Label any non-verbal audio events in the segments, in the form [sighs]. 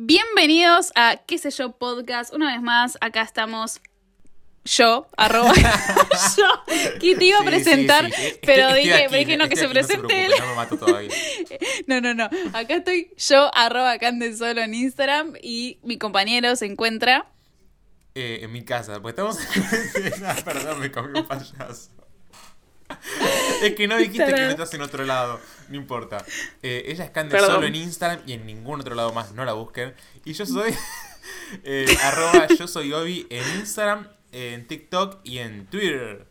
Bienvenidos a qué sé yo podcast. Una vez más, acá estamos yo, arroba [laughs] yo, que te iba a presentar, sí, sí. Estoy- pero estoy dije, aquí, dije no, que se presente él. No me mato todavía. [laughs] No, no, no. Acá estoy yo, arroba Cande solo en Instagram y mi compañero se encuentra. Eh, en mi casa, pues estamos [laughs] Perdón, me comí un payaso. [laughs] Es que no dijiste que no estás en otro lado, no importa. Eh, ella es Cande Perdón. solo en Instagram y en ningún otro lado más, no la busquen. Y yo soy [laughs] eh, arroba yo soy Obi en Instagram, en TikTok y en Twitter.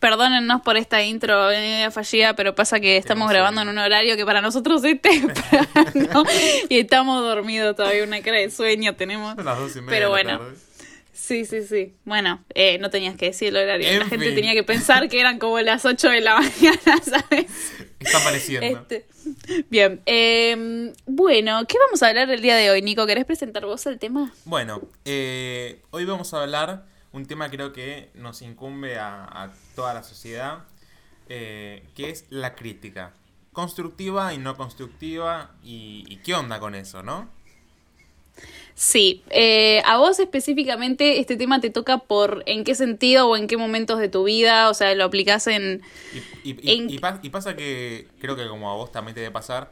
Perdónennos por esta intro media fallida, pero pasa que estamos grabando en un horario que para nosotros es temprano [laughs] y estamos dormidos todavía, una cara de sueño tenemos. Son las dos y media Pero de la bueno. tarde. Sí, sí, sí. Bueno, eh, no tenías que decir el horario. En La gente tenía que pensar que eran como las 8 de la [laughs] mañana, ¿sabes? Está amaneciendo. Este, Bien. eh, bueno, ¿qué vamos a hablar el día de hoy, Nico? ¿Querés presentar vos el tema? Bueno, eh, hoy vamos a hablar un tema creo que nos incumbe a, a toda la sociedad, eh, que es la crítica. Constructiva y no constructiva, y, y qué onda con eso, ¿no? Sí, eh, a vos específicamente este tema te toca por en qué sentido o en qué momentos de tu vida, o sea, lo aplicás en... Y, y- y- En- y pa- y pasa que creo que como a vos también te debe pasar,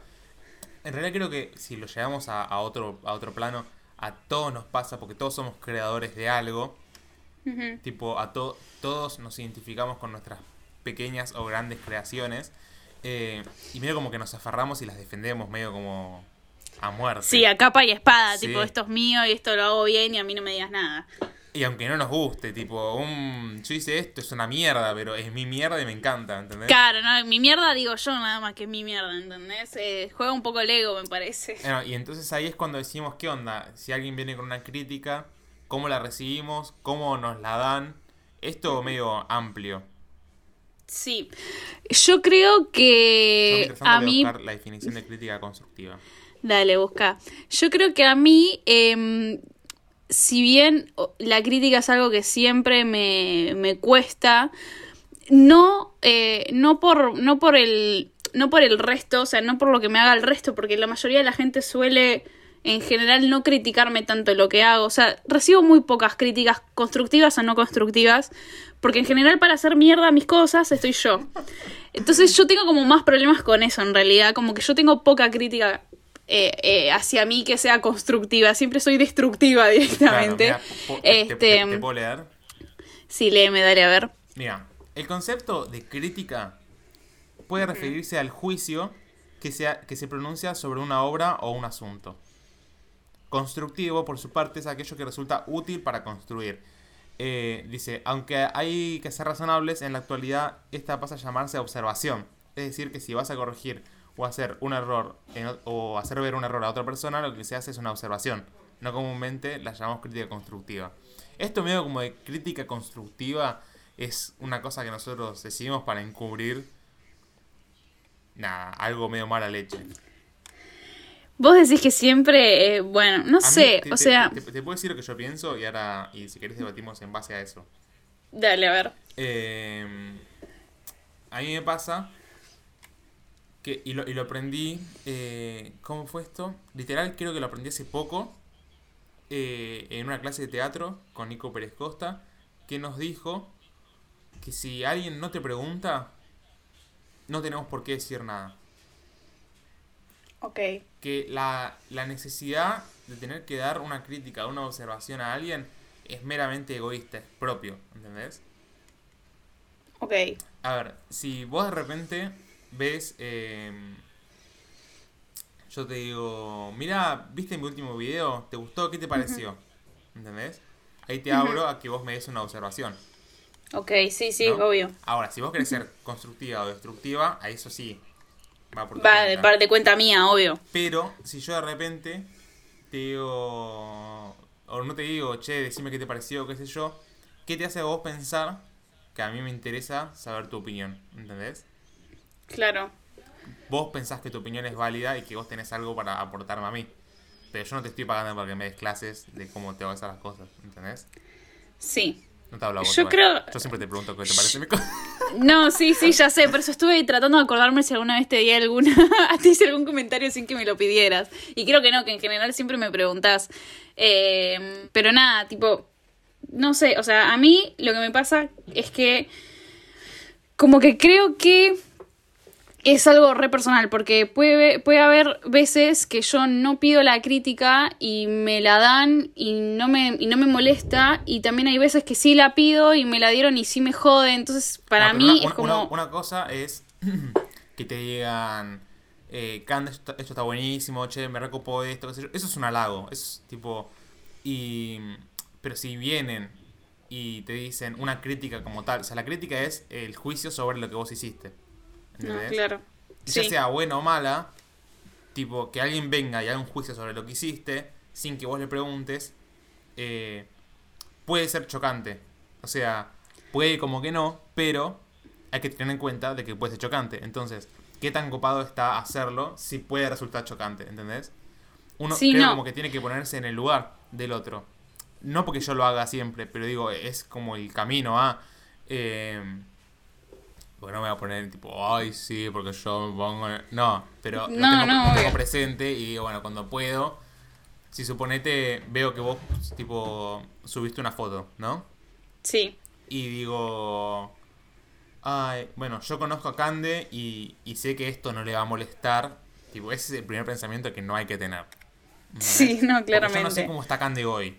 en realidad creo que si lo llevamos a, a otro, a otro plano, a todos nos pasa, porque todos somos creadores de algo, tipo a to- todos nos identificamos con nuestras pequeñas o grandes creaciones eh, y medio como que nos aferramos y las defendemos medio como a muerte. Sí, a capa y espada, Sí. tipo, esto es mío y esto lo hago bien y a mí no me digas nada. Y aunque no nos guste, tipo, un, yo hice esto, es una mierda, pero es mi mierda y me encanta, ¿entendés? Claro, no, mi mierda digo yo nada más que es mi mierda, ¿entendés? Eh, juega un poco el ego, me parece. Bueno, y entonces ahí es cuando decimos, ¿qué onda? Si alguien viene con una crítica, ¿cómo la recibimos? ¿Cómo nos la dan? Esto medio amplio. Sí, yo creo que a mí... la definición de crítica constructiva. Dale, busca. Yo creo que a mí, em, si bien la crítica es algo que siempre me, me cuesta, no, eh, no por, no por el, no por el resto, o sea, no por lo que me haga el resto, porque la mayoría de la gente suele en general no criticarme tanto lo que hago. O sea, recibo muy pocas críticas constructivas o no constructivas, porque en general para hacer mierda mis cosas estoy yo. Entonces yo tengo como más problemas con eso en realidad, como que yo tengo poca crítica eh, eh, hacia mí que sea constructiva, siempre soy destructiva [laughs] directamente. Claro, mira, po- te- te- este, te- te puedo leer? sí, léeme, dale a ver. Mira, el concepto de crítica puede referirse al juicio que, sea, que se pronuncia sobre una obra o un asunto. Constructivo, por su parte, es aquello que resulta útil para construir. Eh, dice, aunque hay que ser razonables, en la actualidad esta pasa a llamarse observación. Es decir, que si vas a corregir o hacer un error en o- hacer ver un error a otra persona, lo que se hace es una observación. No comúnmente la llamamos crítica constructiva. Esto medio como de crítica constructiva es una cosa que nosotros decidimos para encubrir nada, algo medio mala leche. Vos decís que siempre, eh, bueno, no A mí, sé, te- o te- sea, te, te puedo decir lo que yo pienso y ahora, y si querés debatimos en base a eso. dale a ver. Eh, a mí me pasa que, y lo, y lo aprendí, eh, ¿cómo fue esto? Literal, creo que lo aprendí hace poco, eh, en una clase de teatro con Nico Pérez Costa, que nos dijo que si alguien no te pregunta, no tenemos por qué decir nada. Ok. Que la, la necesidad de tener que dar una crítica, una observación a alguien, es meramente egoísta, es propio, ¿entendés? Ok. A ver, si vos de repente ves, eh, yo te digo, mira, ¿viste mi último video? ¿Te gustó? ¿Qué te pareció? ¿Entendés? Ahí te abro a que vos me des una observación. Ok, sí, sí, ¿no? obvio. Ahora, si vos querés ser constructiva o destructiva, a eso sí. Va por Va de parte cuenta mía, obvio. Pero si yo de repente te digo, o no te digo, che, decime qué te pareció, qué sé yo, ¿qué te hace a vos pensar que a mí me interesa saber tu opinión? ¿Entendés? Claro. Vos pensás que tu opinión es válida y que vos tenés algo para aportarme a mí. Pero yo no te estoy pagando para que me des clases de cómo te vas a hacer las cosas, ¿entendés? Sí. No te hablo a vos. Yo igual. creo- Yo siempre te pregunto qué te parece mi cosa. [laughs] No, sí, sí, ya sé, por eso estuve tratando de acordarme si alguna vez te di alguna, [laughs] te hice algún comentario sin que me lo pidieras. Y creo que no, que en general siempre me preguntás. Eh, pero nada, tipo, no sé, o sea, a mí lo que me pasa es que como que creo que es algo re personal, porque puede, puede haber veces que yo no pido la crítica y me la dan y no me, y no me molesta, y también hay veces que sí la pido y me la dieron y sí me jode, entonces para No, mí una, es como... una- una cosa es [clears throat] que te digan, eh, Cande, esto, esto está buenísimo, che, me recopó esto, qué sé yo. Eso es un halago. Es tipo. Y. Pero si vienen y te dicen una crítica como tal, o sea, la crítica es el juicio sobre lo que vos hiciste. No, claro. Ya Sí. sea buena o mala, tipo, que alguien venga y haga un juicio sobre lo que hiciste, sin que vos le preguntes, eh, puede ser chocante. O sea, puede como que no, pero hay que tener en cuenta de que puede ser chocante. Entonces, ¿qué tan copado está hacerlo si puede resultar chocante? ¿Entendés? Uno Sí, creo no. como que tiene que ponerse en el lugar del otro. No porque yo lo haga siempre, pero digo, es como el camino a... eh, porque no me voy a poner tipo, ay, sí, porque yo me pongo. en-". No, pero lo, tengo, no, lo tengo obvio. presente y digo, bueno, cuando puedo. Si suponete, veo que vos, tipo, subiste una foto, ¿no? Sí. Y digo. Ay, bueno, yo conozco a Cande y, y sé que esto no le va a molestar. Tipo, ese es el primer pensamiento que no hay que tener. Sí, no, Porque Yo no sé claramente. cómo está Cande hoy.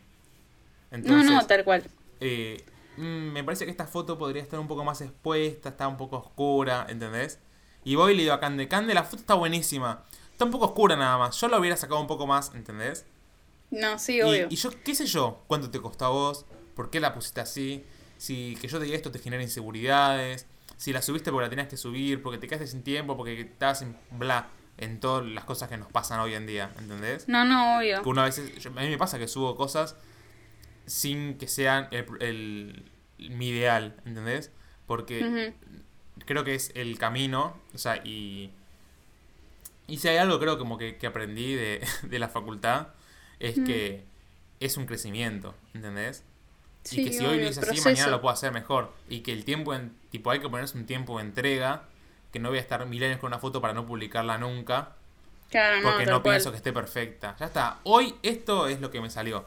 No, no, tal cual. eh, mm, me parece que esta foto podría estar un poco más expuesta, está un poco oscura, ¿entendés? Y voy y le digo a Cande, Cande, la foto está buenísima. Está un poco oscura nada más. Yo la hubiera sacado un poco más, ¿entendés? No, sí, obvio. y yo, qué sé yo, cuánto te costó a vos, por qué la pusiste así, si que yo te diga esto te genera inseguridades, si la subiste porque la tenías que subir, porque te quedaste sin tiempo, porque estabas en bla, en todas las cosas que nos pasan hoy en día, ¿entendés? No, no, obvio. Que una vez, yo- a mí me pasa que subo cosas sin que sean el, el- mi ideal, ¿entendés? Porque creo que es el camino, o sea, y... Y si hay algo creo como que, que aprendí de, [laughs] de la facultad, es que es un crecimiento, ¿entendés? Sí, y que si hoy lo hice así, mañana lo puedo hacer mejor. Y que el tiempo, en, tipo, hay que ponerse un tiempo de entrega, que no voy a estar mil años con una foto para no publicarla nunca, Claro, porque no cual. pienso que esté perfecta. Ya está, hoy esto es lo que me salió.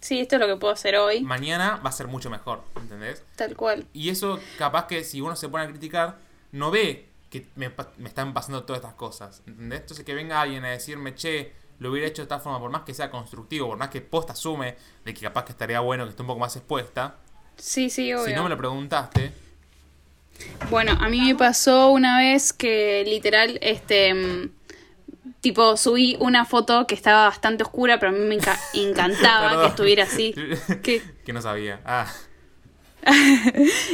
Sí, esto es lo que puedo hacer hoy. Mañana va a ser mucho mejor, ¿entendés? Tal cual. Y eso, capaz que si uno se pone a criticar, no ve que me, están pasando todas estas cosas. ¿Entendés? Entonces que venga alguien a decirme, che, lo hubiera hecho de esta forma, por más que sea constructivo, por más que post asume de que capaz que estaría bueno que esté un poco más expuesta. Sí, sí, obvio. Si no me lo preguntaste, Bueno, a mí me pasó una vez que literal, este, mm, tipo, subí una foto que estaba bastante oscura, pero a mí me enca- [laughs] encantaba que estuviera así. [laughs] ¿Qué? que no sabía. Ah, [laughs]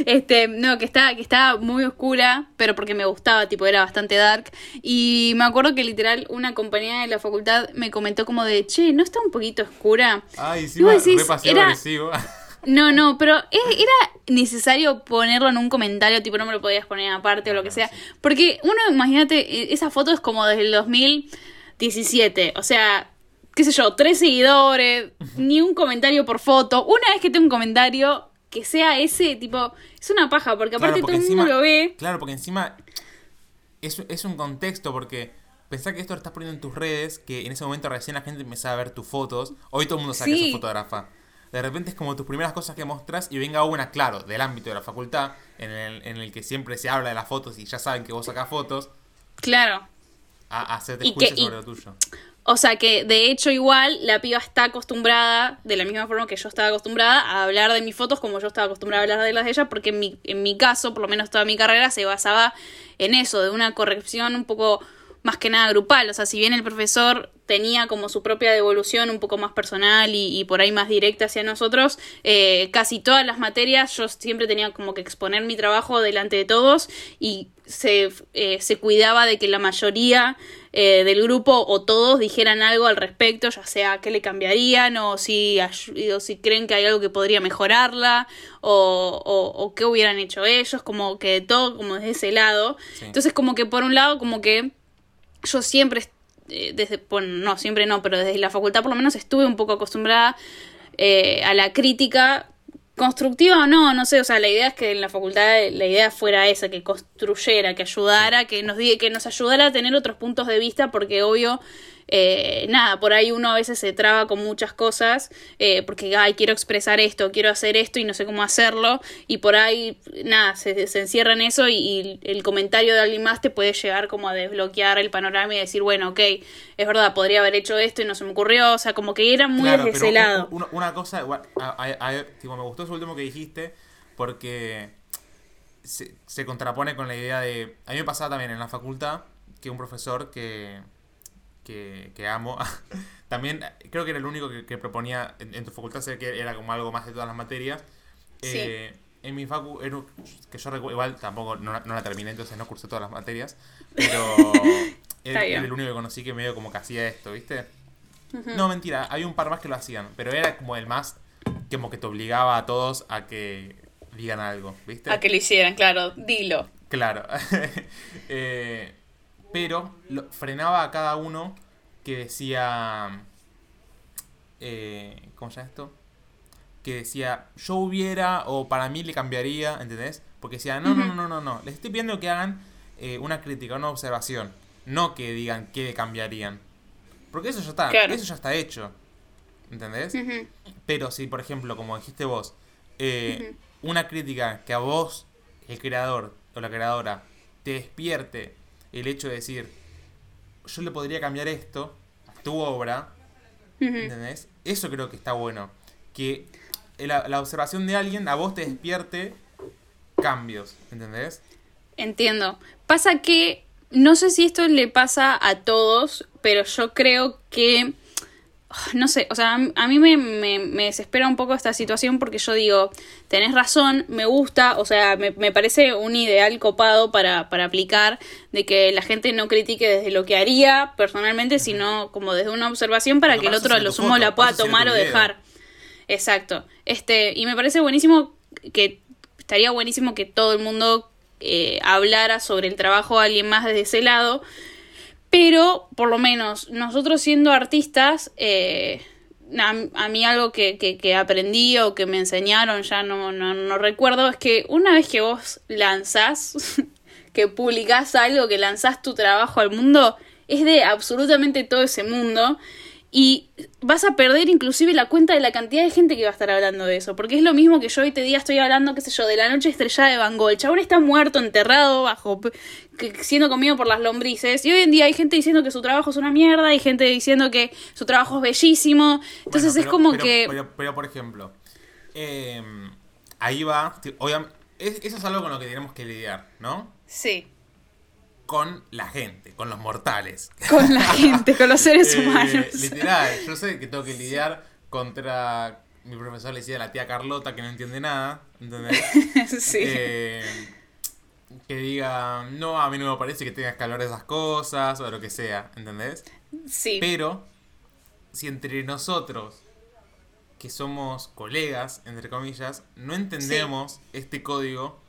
Este, no, que estaba, que estaba muy oscura, pero porque me gustaba, tipo, era bastante dark. Y me acuerdo que literal una compañera de la facultad me comentó como de, che, ¿no está un poquito oscura? ay, sí, Y vos decís, era- agresivo. No, no, pero era necesario ponerlo en un comentario, tipo no me lo podías poner aparte o lo que sea. Porque uno, imagínate, e- esa foto es como desde el 2017. O sea, qué sé yo, tres seguidores, ni un comentario por foto. Una vez que tengo un comentario que sea ese, tipo, es una paja, porque Claro, aparte porque todo el mundo lo ve. Claro, porque encima es, es un contexto, porque pensá que esto lo estás poniendo en tus redes, que en ese momento recién la gente empezaba a ver tus fotos. Hoy todo el mundo sabe que Sí. sos fotógrafa. De repente es como tus primeras cosas que mostrás y venga una, claro, del ámbito de la facultad, en el, en el que siempre se habla de las fotos y ya saben que vos sacás fotos, Claro. a, a hacerte juicio que- y- sobre lo tuyo. O sea que de hecho igual la piba está acostumbrada, de la misma forma que yo estaba acostumbrada, a hablar de mis fotos como yo estaba acostumbrada a hablar de las de ella, porque en mi, en mi caso, por lo menos toda mi carrera, se basaba en eso, de una corrección un poco más que nada grupal. O sea, si bien el profesor tenía como su propia devolución un poco más personal y, y por ahí más directa hacia nosotros, eh, casi todas las materias yo siempre tenía como que exponer mi trabajo delante de todos y se, eh, se cuidaba de que la mayoría eh, del grupo o todos dijeran algo al respecto, ya sea qué le cambiarían o si, o si creen que hay algo que podría mejorarla o, o, o qué hubieran hecho ellos, como que todo como desde ese lado. Sí. Entonces como que por un lado como que yo siempre, eh, desde, bueno, no, siempre no, pero desde la facultad por lo menos estuve un poco acostumbrada eh, a la crítica constructiva o no, no sé, o sea, la idea es que en la facultad la idea fuera esa, que construyera, que ayudara, que nos que nos ayudara a tener otros puntos de vista, porque obvio eh, nada, por ahí uno a veces se traba con muchas cosas eh, porque, ay, quiero expresar esto, quiero hacer esto y no sé cómo hacerlo y por ahí, nada, se, se encierra en eso y, el comentario de alguien más te puede llegar como a desbloquear el panorama y decir, bueno, ok, es verdad, podría haber hecho esto y no se me ocurrió, o sea, como que era muy desde ese lado. Una, cosa, igual, me gustó eso último que dijiste porque se, se contrapone con la idea de... A mí me pasaba también en la facultad que un profesor que que, amo. [laughs] También creo que era el único que, proponía en, tu facultad, sé que era como algo más de todas las materias. Eh, en mi facu, que yo recuerdo, igual tampoco no, la terminé, entonces no cursé todas las materias, pero [laughs] era, el único que conocí que medio como que hacía esto, ¿viste? No, mentira, hay un par más que lo hacían, pero era como el más como que te obligaba a todos a que digan algo, ¿viste? A que lo hicieran, claro, dilo. Claro. [laughs] eh, pero lo, frenaba a cada uno que decía... Eh, ¿Cómo se llama esto? Que decía, yo hubiera o para mí le cambiaría, ¿entendés? Porque decía, no, no, no, no, no, les estoy pidiendo que hagan eh, una crítica, una observación, no que digan qué le cambiarían. Porque eso ya está, eso ya está hecho, ¿entendés? Pero si, por ejemplo, como dijiste vos, eh, una crítica que a vos, el creador o la creadora, te despierte el hecho de decir, yo le podría cambiar esto tu obra, ¿entendés? Eso creo que está bueno. Que la, la, observación de alguien a vos te despierte cambios, ¿entendés? Entiendo. Pasa que, no sé si esto le pasa a todos, pero yo creo que [sighs] no sé, o sea, a mí me, me, desespera un poco esta situación porque yo digo, tenés razón, me gusta, o sea, me, me parece un ideal copado para, para, aplicar, de que la gente no critique desde lo que haría personalmente, sino como desde una observación para que el otro a lo sumo la pueda tomar o dejar. Exacto. Este, y me parece buenísimo que, estaría buenísimo que todo el mundo eh, hablara sobre el trabajo de alguien más desde ese lado pero, por lo menos, nosotros siendo artistas, eh, a, mí algo que, que, aprendí o que me enseñaron, ya no, no, no recuerdo, es que una vez que vos lanzás, [laughs] que publicás algo, que lanzás tu trabajo al mundo, es de absolutamente todo ese mundo y vas a perder inclusive la cuenta de la cantidad de gente que va a estar hablando de eso. Porque es lo mismo que yo hoy te día estoy hablando, qué sé yo, de la noche estrellada de Van Gogh. El chabón está muerto, enterrado, bajo, siendo comido por las lombrices. Y hoy en día hay gente diciendo que su trabajo es una mierda, hay gente diciendo que su trabajo es bellísimo. Entonces es como que... Pero, por ejemplo, em, ahí va... eso es algo con lo que tenemos que lidiar, ¿no? Sí con la gente, con los mortales. [laughs] Con la gente, con los seres eh, humanos. Literal, yo sé que tengo que lidiar contra. Mi profesor le decía a la tía Carlota que no entiende nada, ¿entendés? [laughs] sí. Eh, que diga, no, a mí no me parece que tengas que hablar de esas cosas o lo que sea, ¿entendés? Sí. Pero, si entre nosotros, que somos colegas, entre comillas, no entendemos este código,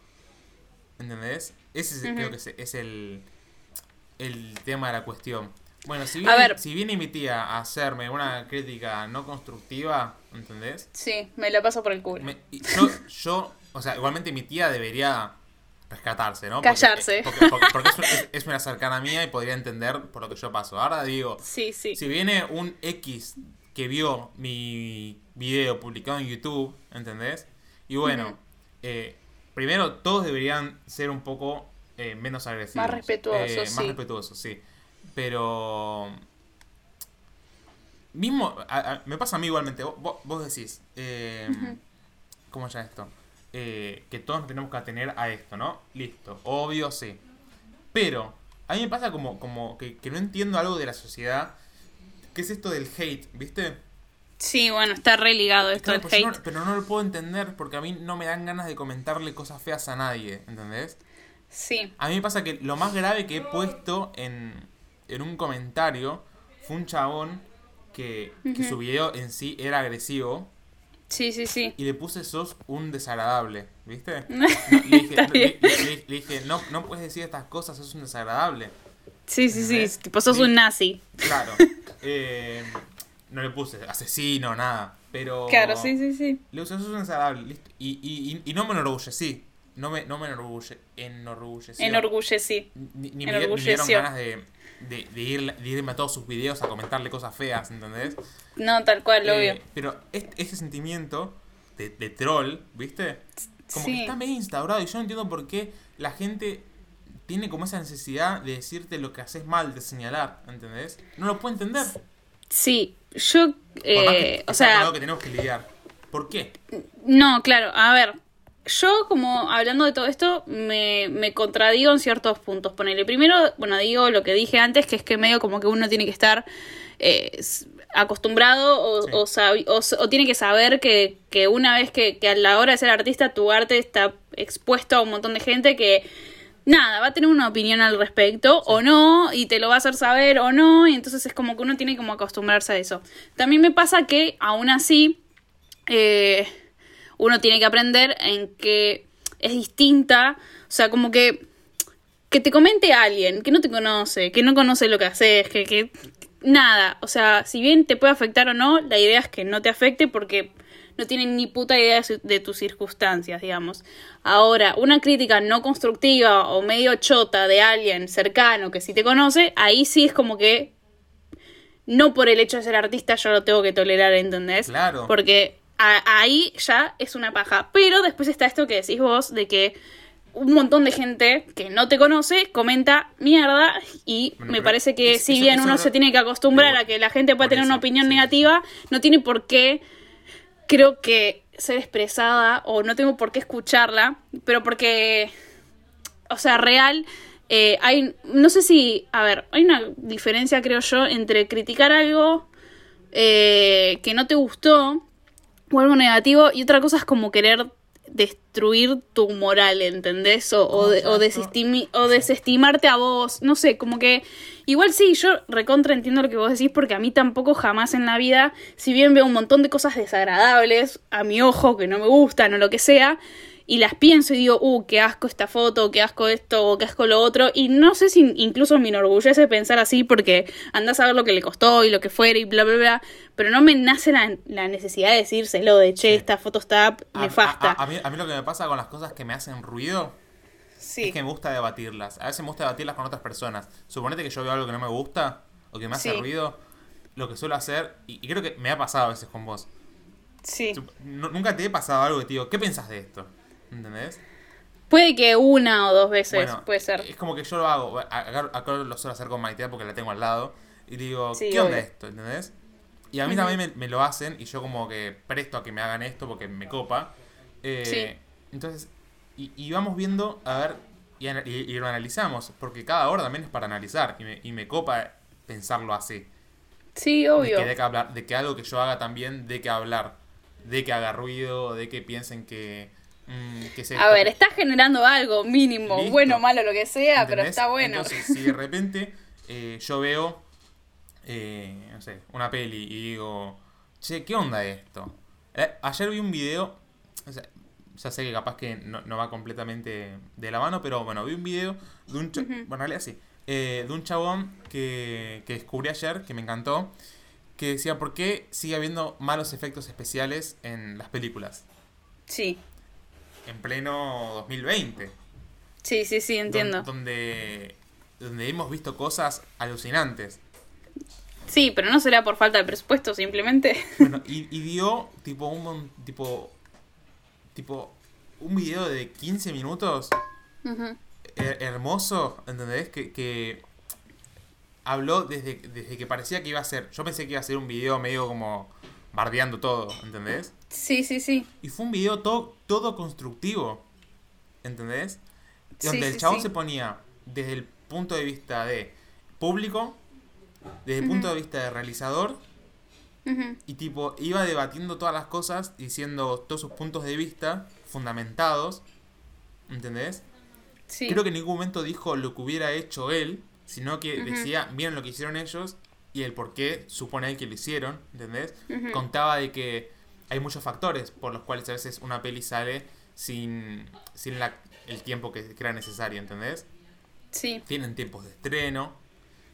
¿entendés? Ese creo que es, el, el tema de la cuestión. Bueno, si viene, si viene mi tía a hacerme una crítica no constructiva, ¿entendés? Sí, me la paso por el culo. yo, yo, o sea, igualmente mi tía debería rescatarse, ¿no? Callarse. Porque, porque, es, una cercana mía y podría entender por lo que yo paso. Ahora digo, sí, sí. si viene un X que vio mi video publicado en YouTube, ¿entendés? Y bueno, eh, primero, todos deberían ser un poco eh, menos agresivos. Más respetuosos, eh, Más respetuosos, sí. Pero... Mismo, me pasa a mí igualmente. Vos, decís, eh, ¿cómo ya esto? Eh, que todos tenemos que atener a esto, ¿no? Listo, obvio, sí. Pero, a mí me pasa como, como que, no entiendo algo de la sociedad. ¿Qué es esto del hate, viste? Sí, bueno, está religado esto del hate. pero no lo puedo entender porque a mí no me dan ganas de comentarle cosas feas a nadie, ¿entendés? Sí. A mí me pasa que lo más grave que he puesto en, en un comentario fue un chabón que, su video en sí era agresivo. Sí, sí, sí. Y le puse sos un desagradable, ¿viste? [laughs] le, dije, no, no, puedes decir estas cosas, sos un desagradable. Sí, sí, sí, tipo sos un nazi. Claro. [laughs] Eh, no le puse asesino, nada. Pero. Claro, sí, sí, sí. Le puse, es desagradable, listo. Y, y, y, y no me enorgullecí. No me, no me enorgulle, enorgullecí. Enorgullecí. Ni, ni me, di- ni me dieron ganas de, de, de, ir- de irme a todos sus videos a comentarle cosas feas, ¿entendés? No, tal cual, Eh, obvio. pero este, ese sentimiento de, de troll, ¿viste? Como que está medio instaurado y yo no entiendo por qué la gente tiene como esa necesidad de decirte lo que haces mal, de señalar, ¿entendés? No lo puedo entender. Sí, yo, Por más que- eh, o sea algo que tenemos que lidiar. ¿Por qué? no, claro, a ver, yo como hablando de todo esto, me, me contradigo en ciertos puntos. Ponele, primero, bueno, digo lo que dije antes, que es que medio como que uno tiene que estar eh, acostumbrado o, Sí. o, sabi- o o tiene que saber que, que una vez que, que a la hora de ser artista tu arte está expuesto a un montón de gente que nada, va a tener una opinión al respecto o no, y te lo va a hacer saber o no, y entonces es como que uno tiene como acostumbrarse a eso. También me pasa que aún así eh, uno tiene que aprender en que es distinta, o sea, como que que te comente alguien que no te conoce, que no conoce lo que haces, que, que nada, o sea, si bien te puede afectar o no, la idea es que no te afecte porque no tienen ni puta idea de, su- de tus circunstancias, digamos. Ahora, una crítica no constructiva o medio chota de alguien cercano que sí te conoce, ahí sí es como que no por el hecho de ser artista yo lo tengo que tolerar, ¿entendés? Claro. Porque a- ahí ya es una paja. Pero después está esto que decís vos de que un montón de gente que no te conoce comenta mierda y Bueno, me parece que es- si bien uno no- se tiene que acostumbrar pero a que la gente pueda tener una opinión sí. negativa, no tiene por qué, creo que, ser expresada o no tengo por qué escucharla, pero porque, o sea, real, eh, hay, no sé si, a ver, hay una diferencia, creo yo, entre criticar algo eh, que no te gustó o algo negativo y otra cosa es como querer destruir tu moral, ¿entendés? O, o, ¿Cómo de- o desestimarte a vos, no sé, como que igual sí, yo recontra entiendo lo que vos decís porque a mí tampoco jamás en la vida, si bien veo un montón de cosas desagradables a mi ojo que no me gustan o lo que sea, y las pienso y digo, uh, qué asco esta foto, qué asco esto, o qué asco lo otro, y no sé si incluso me enorgullece pensar así porque andás a ver lo que le costó y lo que fuera y bla, bla, bla, pero no me nace la, la necesidad de decírselo de, che, Sí. esta foto está nefasta. A, a- a mí, a mí lo que me pasa con las cosas que me hacen ruido sí. es que me gusta debatirlas. A veces me gusta debatirlas con otras personas. Suponete que yo veo algo que no me gusta o que me hace Sí. ruido. Lo que suelo hacer, y, y creo que me ha pasado a veces con vos. sí. Nunca te he pasado algo que te digo, ¿qué pensás de esto? ¿Entendés? Puede que una o dos veces, Bueno, puede ser. Es como que yo lo hago. Acá, acá lo suelo hacer con Maite porque la tengo al lado. Y digo, Sí, ¿qué onda esto? ¿Entendés? Y a mí también me, me lo hacen y yo como que presto a que me hagan esto porque me copa. Eh, Sí. Entonces, y, y vamos viendo, a ver, y, ana- y- y lo analizamos. Porque cada hora también es para analizar. Y me, y me copa pensarlo así. Sí, De obvio. que, de que hablar, de que algo que yo haga también, de que hablar. De que haga ruido, de que piensen que... mm, que A ver, estás generando algo mínimo, Listo. bueno, malo, lo que sea, pero está bueno. Entonces, si de repente eh, yo veo, eh, no sé, una peli y digo, che, ¿qué onda esto? Eh, ayer vi un video, o sea, ya sé que capaz que no, no va completamente de la mano, pero bueno, vi un video de un, Ujú. bueno, en realidad sí, eh, de un chabón que, que descubrí ayer, que me encantó, que decía, ¿por qué sigue habiendo malos efectos especiales en las películas? Sí, En pleno 2020. sí, sí, sí, entiendo. Don- donde, donde hemos visto cosas alucinantes. Sí, pero no será por falta de presupuesto, simplemente. [laughs] Bueno, y, y dio tipo un tipo tipo un video de 15 minutos Ujú. her- hermoso, ¿entendés? Que, que habló desde, desde que parecía que iba a ser. Yo pensé que iba a ser un video medio como bardeando todo, ¿entendés? Sí, sí, sí. Y fue un video todo, todo constructivo, ¿entendés? Sí, Donde el chabón sí. se ponía desde el punto de vista de público, desde el punto de vista de realizador, y tipo iba debatiendo todas las cosas, diciendo todos sus puntos de vista fundamentados, ¿entendés? Sí. Creo que en ningún momento dijo lo que hubiera hecho él, sino que decía, miren lo que hicieron ellos y el por qué supone él que lo hicieron, ¿entendés? Contaba de que hay muchos factores por los cuales a veces una peli sale sin, sin la, el tiempo que, que era necesario, ¿entendés? Sí. Tienen tiempos de estreno,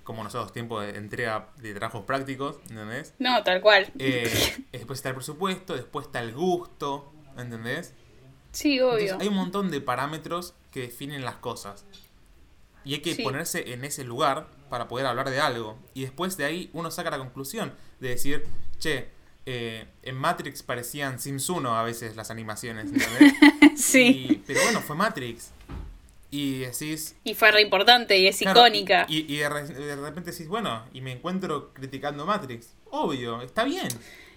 como nosotros, tiempo de entrega de trabajos prácticos, ¿entendés? No, tal cual. Eh, [laughs] después está el presupuesto, después está el gusto, ¿entendés? Sí, Entonces, obvio. hay un montón de parámetros que definen las cosas. Y hay que Sí. ponerse en ese lugar para poder hablar de algo. Y después de ahí uno saca la conclusión de decir, che, eh, en Matrix parecían Sims 1 a veces las animaciones, [laughs] sí. Y- pero bueno, fue Matrix. Y decís... Y fue re importante y es claro, icónica. Y, y de, re- de repente decís, bueno, y me encuentro criticando Matrix. Obvio, está bien.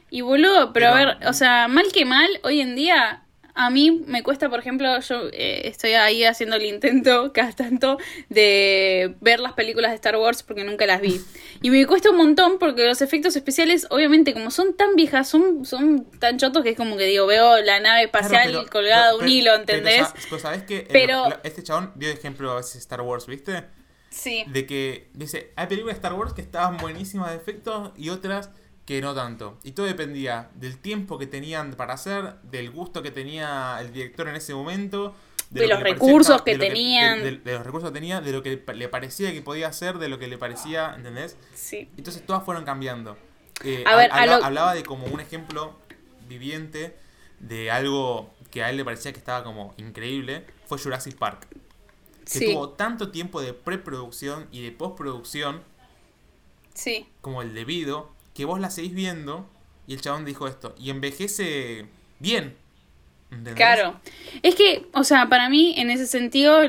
Y boludo, pero, a Pero- ver, o sea, mal que mal, hoy en día a mí me cuesta, por ejemplo, yo eh, estoy ahí haciendo el intento [laughs] cada tanto de ver las películas de Star Wars porque nunca las vi. Y me cuesta un montón porque los efectos especiales, obviamente, como son tan viejas, son, son tan chotos que es como que digo, veo la nave espacial Claro, pero- colgada de un pero- hilo, pero ¿entendés? pues, ¿Sabes que Pero- Este chabón dio ejemplo a veces Star Wars, ¿viste? Sí. De que dice, hay películas de Star Wars que estaban buenísimas de efectos y otras que no tanto. Y todo dependía del tiempo que tenían para hacer, del gusto que tenía el director en ese momento. De lo los que le parecía recursos que de lo tenían. de, de los recursos que tenía, de lo que le parecía que podía hacer, de lo que le parecía, ¿entendés? Sí. Entonces todas fueron cambiando. Eh, A ver, hab- a habla- lo- Hablaba de como un ejemplo viviente de algo que a él le parecía que estaba como increíble. Fue Jurassic Park. Que Sí. tuvo tanto tiempo de preproducción y de postproducción Sí. como el debido, que vos la seguís viendo y el chabón dijo esto. Y envejece bien. Claro. Es que, o sea, para mí, en ese sentido,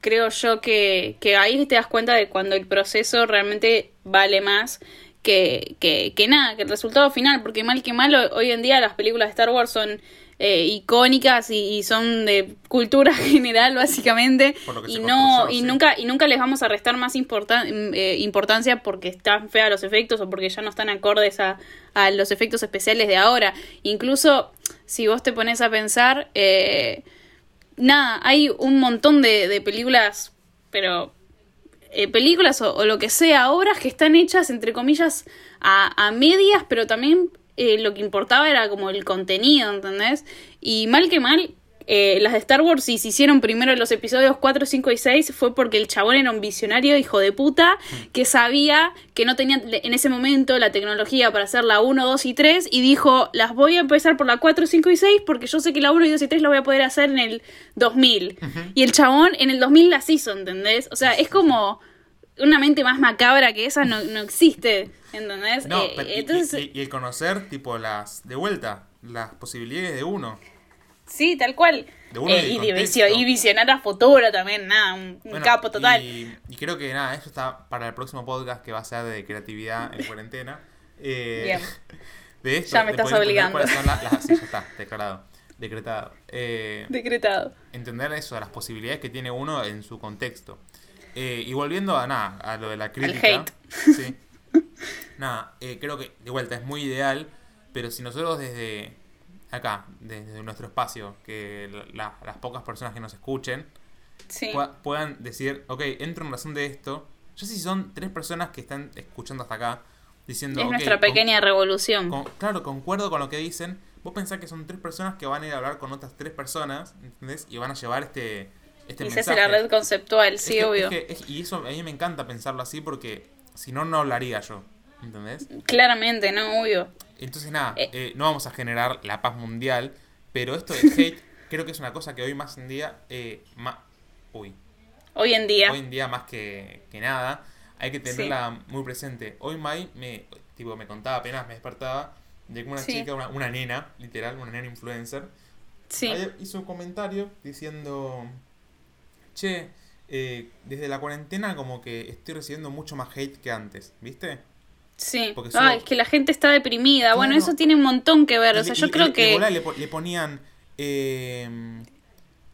creo yo que, que ahí te das cuenta de cuando el proceso realmente vale más que, que, que nada, que el resultado final, porque mal que mal, ho- hoy en día las películas de Star Wars son eh, icónicas y, y son de cultura [laughs] general, básicamente, Por lo que y no, y sí. nunca, y nunca les vamos a restar más importan- eh, importancia porque están feas los efectos o porque ya no están acordes a, a los efectos especiales de ahora. Incluso si vos te pones a pensar, eh, nada, hay un montón de, de películas, pero eh, películas o, lo que sea, obras que están hechas, entre comillas, a, a medias, pero también eh, lo que importaba era como el contenido, ¿entendés? Y mal que mal, eh, las de Star Wars, si se hicieron primero los episodios 4, 5 y 6, fue porque el chabón era un visionario, hijo de puta, que sabía que no tenía en ese momento la tecnología para hacer la 1, 2 y 3, y dijo, las voy a empezar por la 4, 5 y 6, porque yo sé que la 1, y 2 y 3 la voy a poder hacer en el 2000. Y el chabón en el 2000 las hizo, ¿entendés? O sea, es como una mente más macabra que esa no, no existe, ¿entendés? No, Eh, pero- y- entonces, y, y el conocer, tipo, las. De vuelta, las posibilidades de uno. Sí, tal cual. de uno y Eh, y, de contexto. visio- y visionar a futuro también, nada, un, capo total. Y, y creo que nada, eso está para el próximo podcast que va a ser de creatividad en cuarentena. [laughs] Eh, Bien. [laughs] De esto, Ya me estás obligando. cuáles son las- las- [laughs] sí, ya está, declarado. Decretado. Eh, Decretado. entender eso, las posibilidades que tiene uno en su contexto. Eh, y volviendo a nada, a lo de la crítica. hate. Sí. Nada, eh, creo que de vuelta es muy ideal, pero si nosotros desde acá, desde nuestro espacio, que la- las pocas personas que nos escuchen, Sí. puedan decir, ok, entro en razón de esto. Yo sé si son tres personas que están escuchando hasta acá, diciendo, es "Ok, nuestra con- pequeña revolución. con- claro, concuerdo con lo que dicen. Vos pensás que son tres personas que van a ir a hablar con otras tres personas, ¿entendés? Y van a llevar este, este y se mensaje. hace la red conceptual, Es sí, que- obvio. es que- es- y eso a mí me encanta pensarlo así porque si no, no hablaría yo, ¿entendés? Claramente, no, obvio. Entonces, nada, Eh. eh, no vamos a generar la paz mundial, pero esto de hate [laughs] creo que es una cosa que hoy más en día, eh, ma- uy, Hoy en día. hoy en día más que, que nada, hay que tenerla muy presente. Hoy Mai me, tipo, me contaba apenas me despertaba de que una Sí. chica, una, una nena, literal, una nena influencer, sí. hizo un comentario diciendo, che, eh, desde la cuarentena como que estoy recibiendo mucho más hate que antes, ¿viste? Sí. porque Ay, solo- es que la gente está deprimida. Bueno, eso tiene un montón que ver. O sea, le- yo creo que. le, po- le ponían, eh,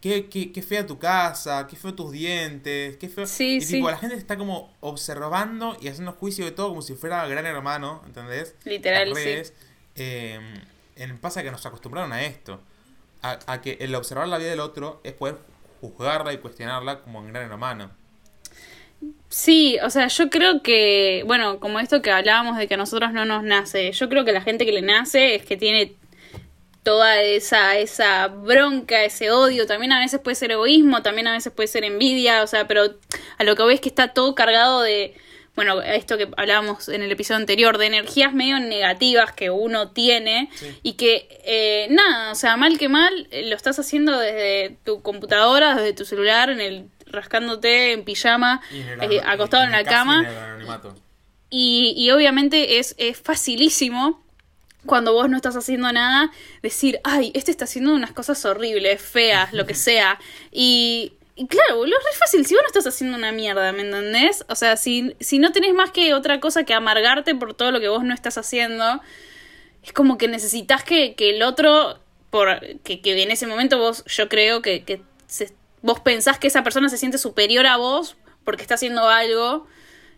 qué, qué, qué fea tu casa, qué feo tus dientes, qué feo... Sí, y tipo, sí. la gente está como observando y haciendo juicio de todo como si fuera gran hermano, ¿entendés? Literal, Las sí. redes. Eh, en- pasa que nos acostumbraron a esto. A, a que el observar la vida del otro es poder juzgarla y cuestionarla como un gran hermano. Sí, o sea, yo creo que, bueno, como esto que hablábamos de que a nosotros no nos nace, yo creo que la gente que le nace es que tiene toda esa, esa bronca, ese odio, también a veces puede ser egoísmo, también a veces puede ser envidia, o sea, pero a lo que ves que está todo cargado de, bueno, esto que hablábamos en el episodio anterior, de energías medio negativas que uno tiene Sí. y que, eh, nada, o sea, mal que mal, eh, lo estás haciendo desde tu computadora, desde tu celular, en el rascándote en pijama, eh, acostado en la cama. Y, y obviamente es, es facilísimo cuando vos no estás haciendo nada decir, ay, este está haciendo unas cosas horribles, feas, lo que [laughs] sea. Y, y claro, boludo, es re fácil si vos no estás haciendo una mierda, ¿me entendés? O sea, si, si no tenés más que otra cosa que amargarte por todo lo que vos no estás haciendo, es como que necesitas que, que el otro, por que, que en ese momento vos, yo creo que, que se- vos pensás que esa persona se siente superior a vos porque está haciendo algo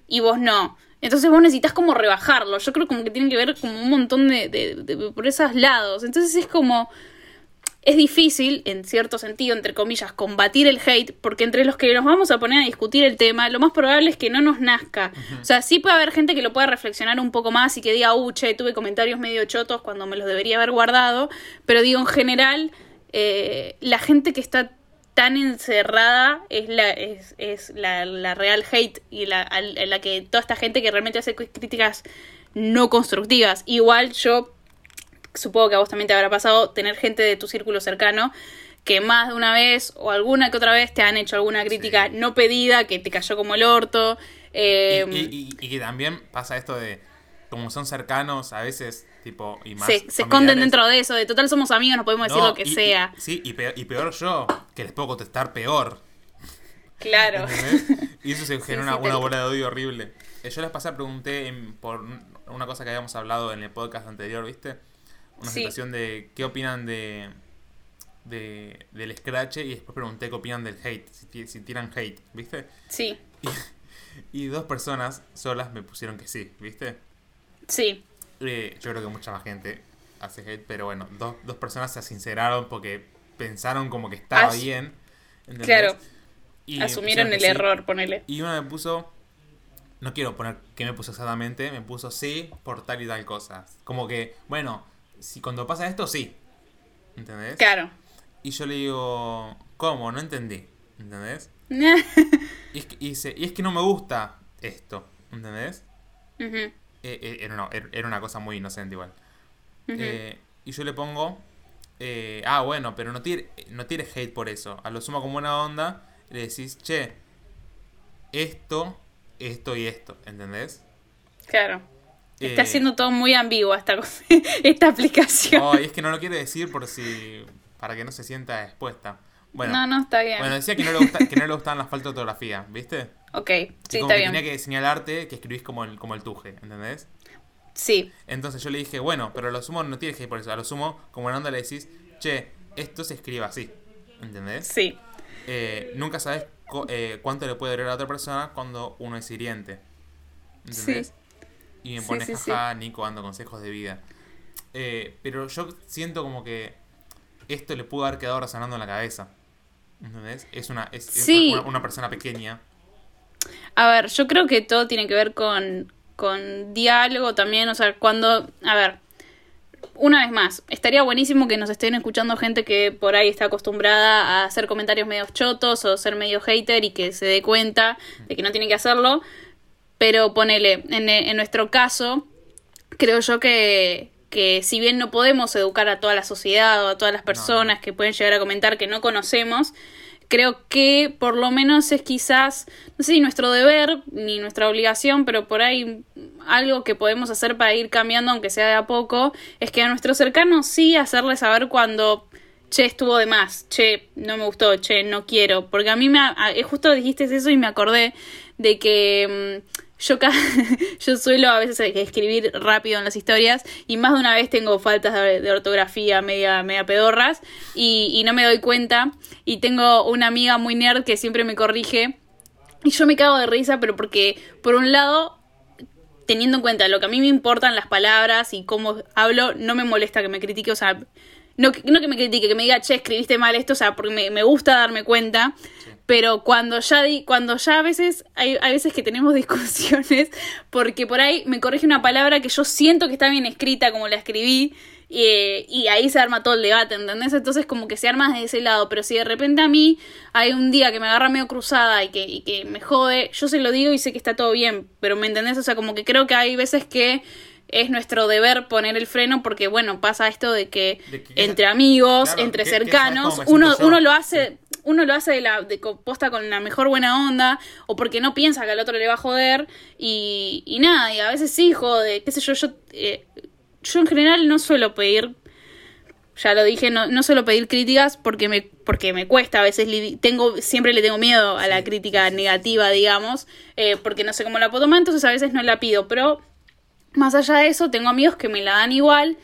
y vos no. Entonces vos necesitas como rebajarlo. Yo creo como que tiene que ver como un montón de, de- de- por esos lados. Entonces es como es difícil, en cierto sentido, entre comillas, combatir el hate, porque entre los que nos vamos a poner a discutir el tema, lo más probable es que no nos nazca. O sea, sí puede haber gente que lo pueda reflexionar un poco más y que diga, uh, che, tuve comentarios medio chotos cuando me los debería haber guardado, pero digo, en general, eh, la gente que está tan encerrada es la, es, es la, la real hate y la, la que toda esta gente que realmente hace críticas no constructivas. Igual yo supongo que a vos también te habrá pasado tener gente de tu círculo cercano que más de una vez o alguna que otra vez te han hecho alguna crítica Sí. no pedida, que te cayó como el orto. eh, y, y- y- y que también pasa esto de, como son cercanos, a veces, tipo, y más. se, se esconden dentro de eso, de total somos amigos, nos podemos decir no, lo que y- y- sea. sí, y peor, y peor yo, que les puedo contestar peor. claro. ¿entendés? Y eso se [laughs] genera una, sí, una bola de odio horrible. Eh, Yo les pasé, pregunté en- por un- una cosa que habíamos hablado en el podcast anterior, ¿viste? Una Sí. situación de qué opinan de, de del scratch y después pregunté qué opinan del hate, si tiran hate, ¿viste? Sí, [laughs] Y dos personas solas me pusieron que sí, ¿viste? sí, Eh, yo creo que mucha más gente hace hate, pero bueno, dos, dos personas se sinceraron porque pensaron como que estaba As- bien. ¿entendés? claro. Y Asumieron el sí. error, ponele. Y uno me puso, no quiero poner qué me puso exactamente, me puso sí por tal y tal cosa. Como que, bueno, si cuando pasa esto, sí. ¿Entendés? Claro. Y yo le digo, ¿cómo? No entendí. ¿Entendés? [laughs] Y es que, y es que no me gusta esto. ¿Entendés? Eh, eh, era, una, era una cosa muy inocente igual. Eh, y yo le pongo, eh, ah, bueno, pero no tire, no tires hate por eso. A lo sumo como una onda, le decís, che, esto, esto y esto, ¿entendés? Claro. Está Eh, siendo todo muy ambiguo esta, [laughs] esta aplicación. oh, y es que no lo quiere decir por si, para que no se sienta expuesta. Bueno, no, no, está bien. bueno decía que no, le gusta, que no le gustaban las faltas de ortografía, ¿viste? ok, sí, como está que bien. tenía que señalarte que escribís como el, como el tuje, ¿entendés? Sí, Entonces yo le dije, bueno, pero a lo sumo no tienes que ir por eso. A lo sumo, como en onda le decís, che, esto se escribe así. ¿Entendés? sí, Eh, nunca sabes eh, cuánto le puede doler a otra persona cuando uno es hiriente. ¿Entendés? Sí. Y me Sí, pone sí, jaja, Nico dando consejos de vida. Eh, pero yo siento como que esto le pudo haber quedado resonando en la cabeza. ¿Entendés? Es una, es, es Sí. una, una persona pequeña. A ver, yo creo que todo tiene que ver con, con diálogo también, o sea, cuando, a ver, una vez más, estaría buenísimo que nos estén escuchando gente que por ahí está acostumbrada a hacer comentarios medio chotos o ser medio hater y que se dé cuenta de que no tiene que hacerlo, pero ponele, en, en nuestro caso, creo yo que, que si bien no podemos educar a toda la sociedad o a todas las personas que pueden llegar a comentar que no conocemos, creo que por lo menos es quizás, no sé si nuestro deber ni nuestra obligación, pero por ahí algo que podemos hacer para ir cambiando, aunque sea de a poco, es que a nuestros cercanos sí hacerles saber cuando, che, estuvo de más, che, no me gustó, che, no quiero, porque a mí me, eh, justo dijiste eso y me acordé de que... yo, [laughs] yo suelo a veces escribir rápido en las historias y más de una vez tengo faltas de, ortografía media, media pedorras y, y no me doy cuenta. Y tengo una amiga muy nerd que siempre me corrige y yo me cago de risa, pero porque por un lado, teniendo en cuenta lo que a mí me importan las palabras y cómo hablo, no me molesta que me critique. O sea, no, que- no que me critique, que me diga, che, escribiste mal esto, o sea, porque me, me gusta darme cuenta. Pero cuando ya di, cuando ya a veces, hay, hay veces que tenemos [laughs] discusiones, porque por ahí me corrige una palabra que yo siento que está bien escrita como la escribí, y, y ahí se arma todo el debate, ¿entendés? Entonces como que se arma de ese lado, pero si de repente a mí hay un día que me agarra medio cruzada y que, y que me jode, yo se lo digo y sé que está todo bien, pero ¿me entendés? O sea, como que creo que hay veces que es nuestro deber poner el freno porque, bueno, pasa esto de que, De que- entre amigos, Claro, entre que- cercanos, uno, uno lo hace... Uno lo hace de la de posta con la mejor buena onda o porque no piensa que al otro le va a joder y, y nada, y a veces sí jode, qué sé yo, yo, eh, yo en general no suelo pedir ya lo dije, no, no suelo pedir críticas porque me, porque me cuesta, a veces tengo, siempre le tengo miedo a la crítica negativa, digamos, eh, porque no sé cómo la puedo tomar, entonces a veces no la pido, pero más allá de eso, tengo amigos que me la dan igual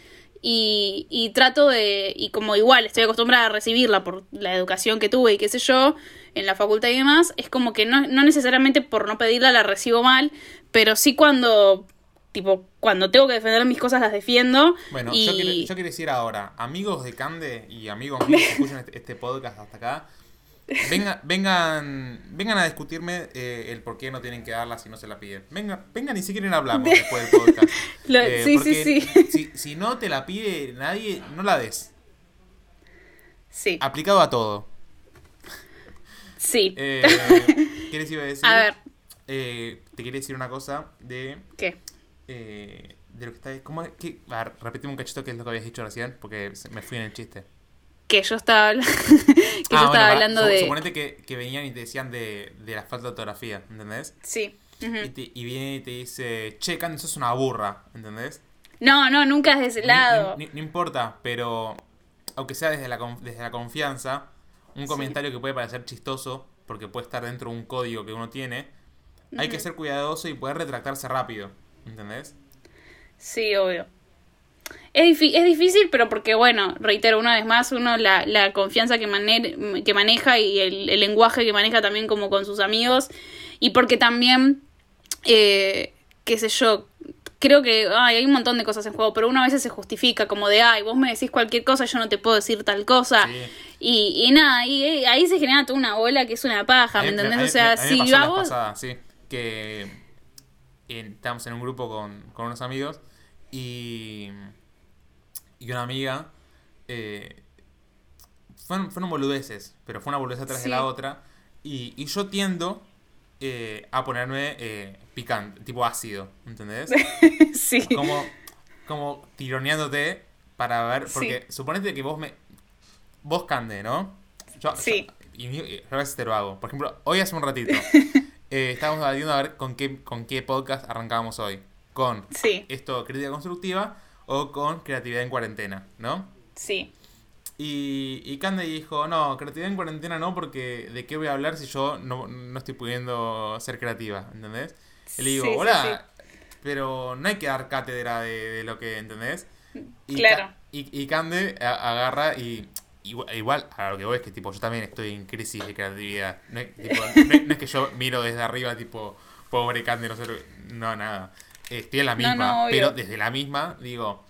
y, y trato de, y como igual estoy acostumbrada a recibirla por la educación que tuve y qué sé yo, en la facultad y demás, es como que no, no necesariamente por no pedirla la recibo mal, pero sí cuando, tipo, cuando tengo que defender mis cosas las defiendo. Bueno, y... yo, quiero, yo quiero decir ahora, amigos de Cande y amigos míos que escuchan este, este podcast hasta acá, venga, vengan, vengan a discutirme eh, el por qué no tienen que darla si no se la piden. Vengan, vengan y si quieren hablamos [laughs] después del podcast. [laughs] Lo- Eh, sí, sí, porque sí. Si, si no te la pide nadie, no la des. Sí, Aplicado a todo. sí. Eh, [laughs] ¿Qué les iba a decir? A ver. Eh, te quería decir una cosa de... ¿Qué? eh, de lo que está... ¿Cómo es? ¿Qué? A ver, repetime un cachito que es lo que habías dicho recién, porque me fui en el chiste. Que yo estaba, [laughs] que Ah, yo bueno, estaba hablando de... Suponete que, que venían y te decían de, de la falta de ortografía, ¿entendés? Sí. y, te- y viene y te dice, che, Candy, sos una burra, ¿entendés? No, no, nunca es de ese lado. no importa, pero aunque sea desde la, desde la confianza, un Sí. comentario que puede parecer chistoso, porque puede estar dentro de un código que uno tiene, hay que ser cuidadoso y poder retractarse rápido, ¿entendés? Sí, obvio. Es, es difícil, pero porque, bueno, reitero una vez más, uno la, la confianza que, mane- que maneja y el, el lenguaje que maneja también como con sus amigos. Y porque también, eh, qué sé yo, creo que ay, hay un montón de cosas en juego, pero uno a veces se justifica como de, ay, vos me decís cualquier cosa, yo no te puedo decir tal cosa. Sí. Y, y nada, y, eh, ahí se genera toda una bola que es una paja, ¿me entendés? o sea, si yo pasada, sí, que en- estábamos en un grupo con, con unos amigos y, y una amiga, eh, fueron, fueron boludeces, pero fue una boludez atrás Sí. de la otra, y, y yo tiendo eh, a ponerme eh, picante, tipo ácido, ¿entendés? [laughs] sí. como, como tironeándote para ver, Sí. porque suponete que vos me... Vos cande, ¿no? Yo, Sí. yo- y, y- yo a veces te lo hago. Por ejemplo, hoy hace un ratito [laughs] eh, estábamos debatiendo a ver con qué, con qué podcast arrancábamos hoy. Con Sí, esto, crítica constructiva, o con creatividad en cuarentena, ¿no? sí. Y, y Cande dijo, no, creatividad en cuarentena no, porque ¿de qué voy a hablar si yo no, no estoy pudiendo ser creativa? ¿Entendés? Y le digo, Sí, sí, hola, pero no hay que dar cátedra de, de lo que, ¿entendés? Y Claro. Y, y Cande agarra y... Igual, igual, a lo que voy es que tipo yo también estoy en crisis de creatividad. No es, tipo, no es- no es que yo miro desde arriba tipo, pobre Cande, no sé lo que- No, nada. Estoy en la misma, no, pero desde la misma digo,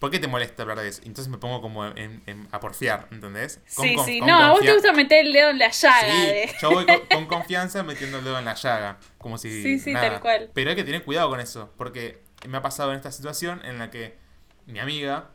¿por qué te molesta hablar de eso? Entonces me pongo como en, en- a porfiar, ¿entendés? Con Sí, sí. con No, a vos te gusta meter el dedo en la llaga. Sí, de- yo voy con, con [laughs] confianza metiendo el dedo en la llaga, como si Sí, sí, nada. tal cual. Pero hay que tener cuidado con eso, porque me ha pasado en esta situación en la que mi amiga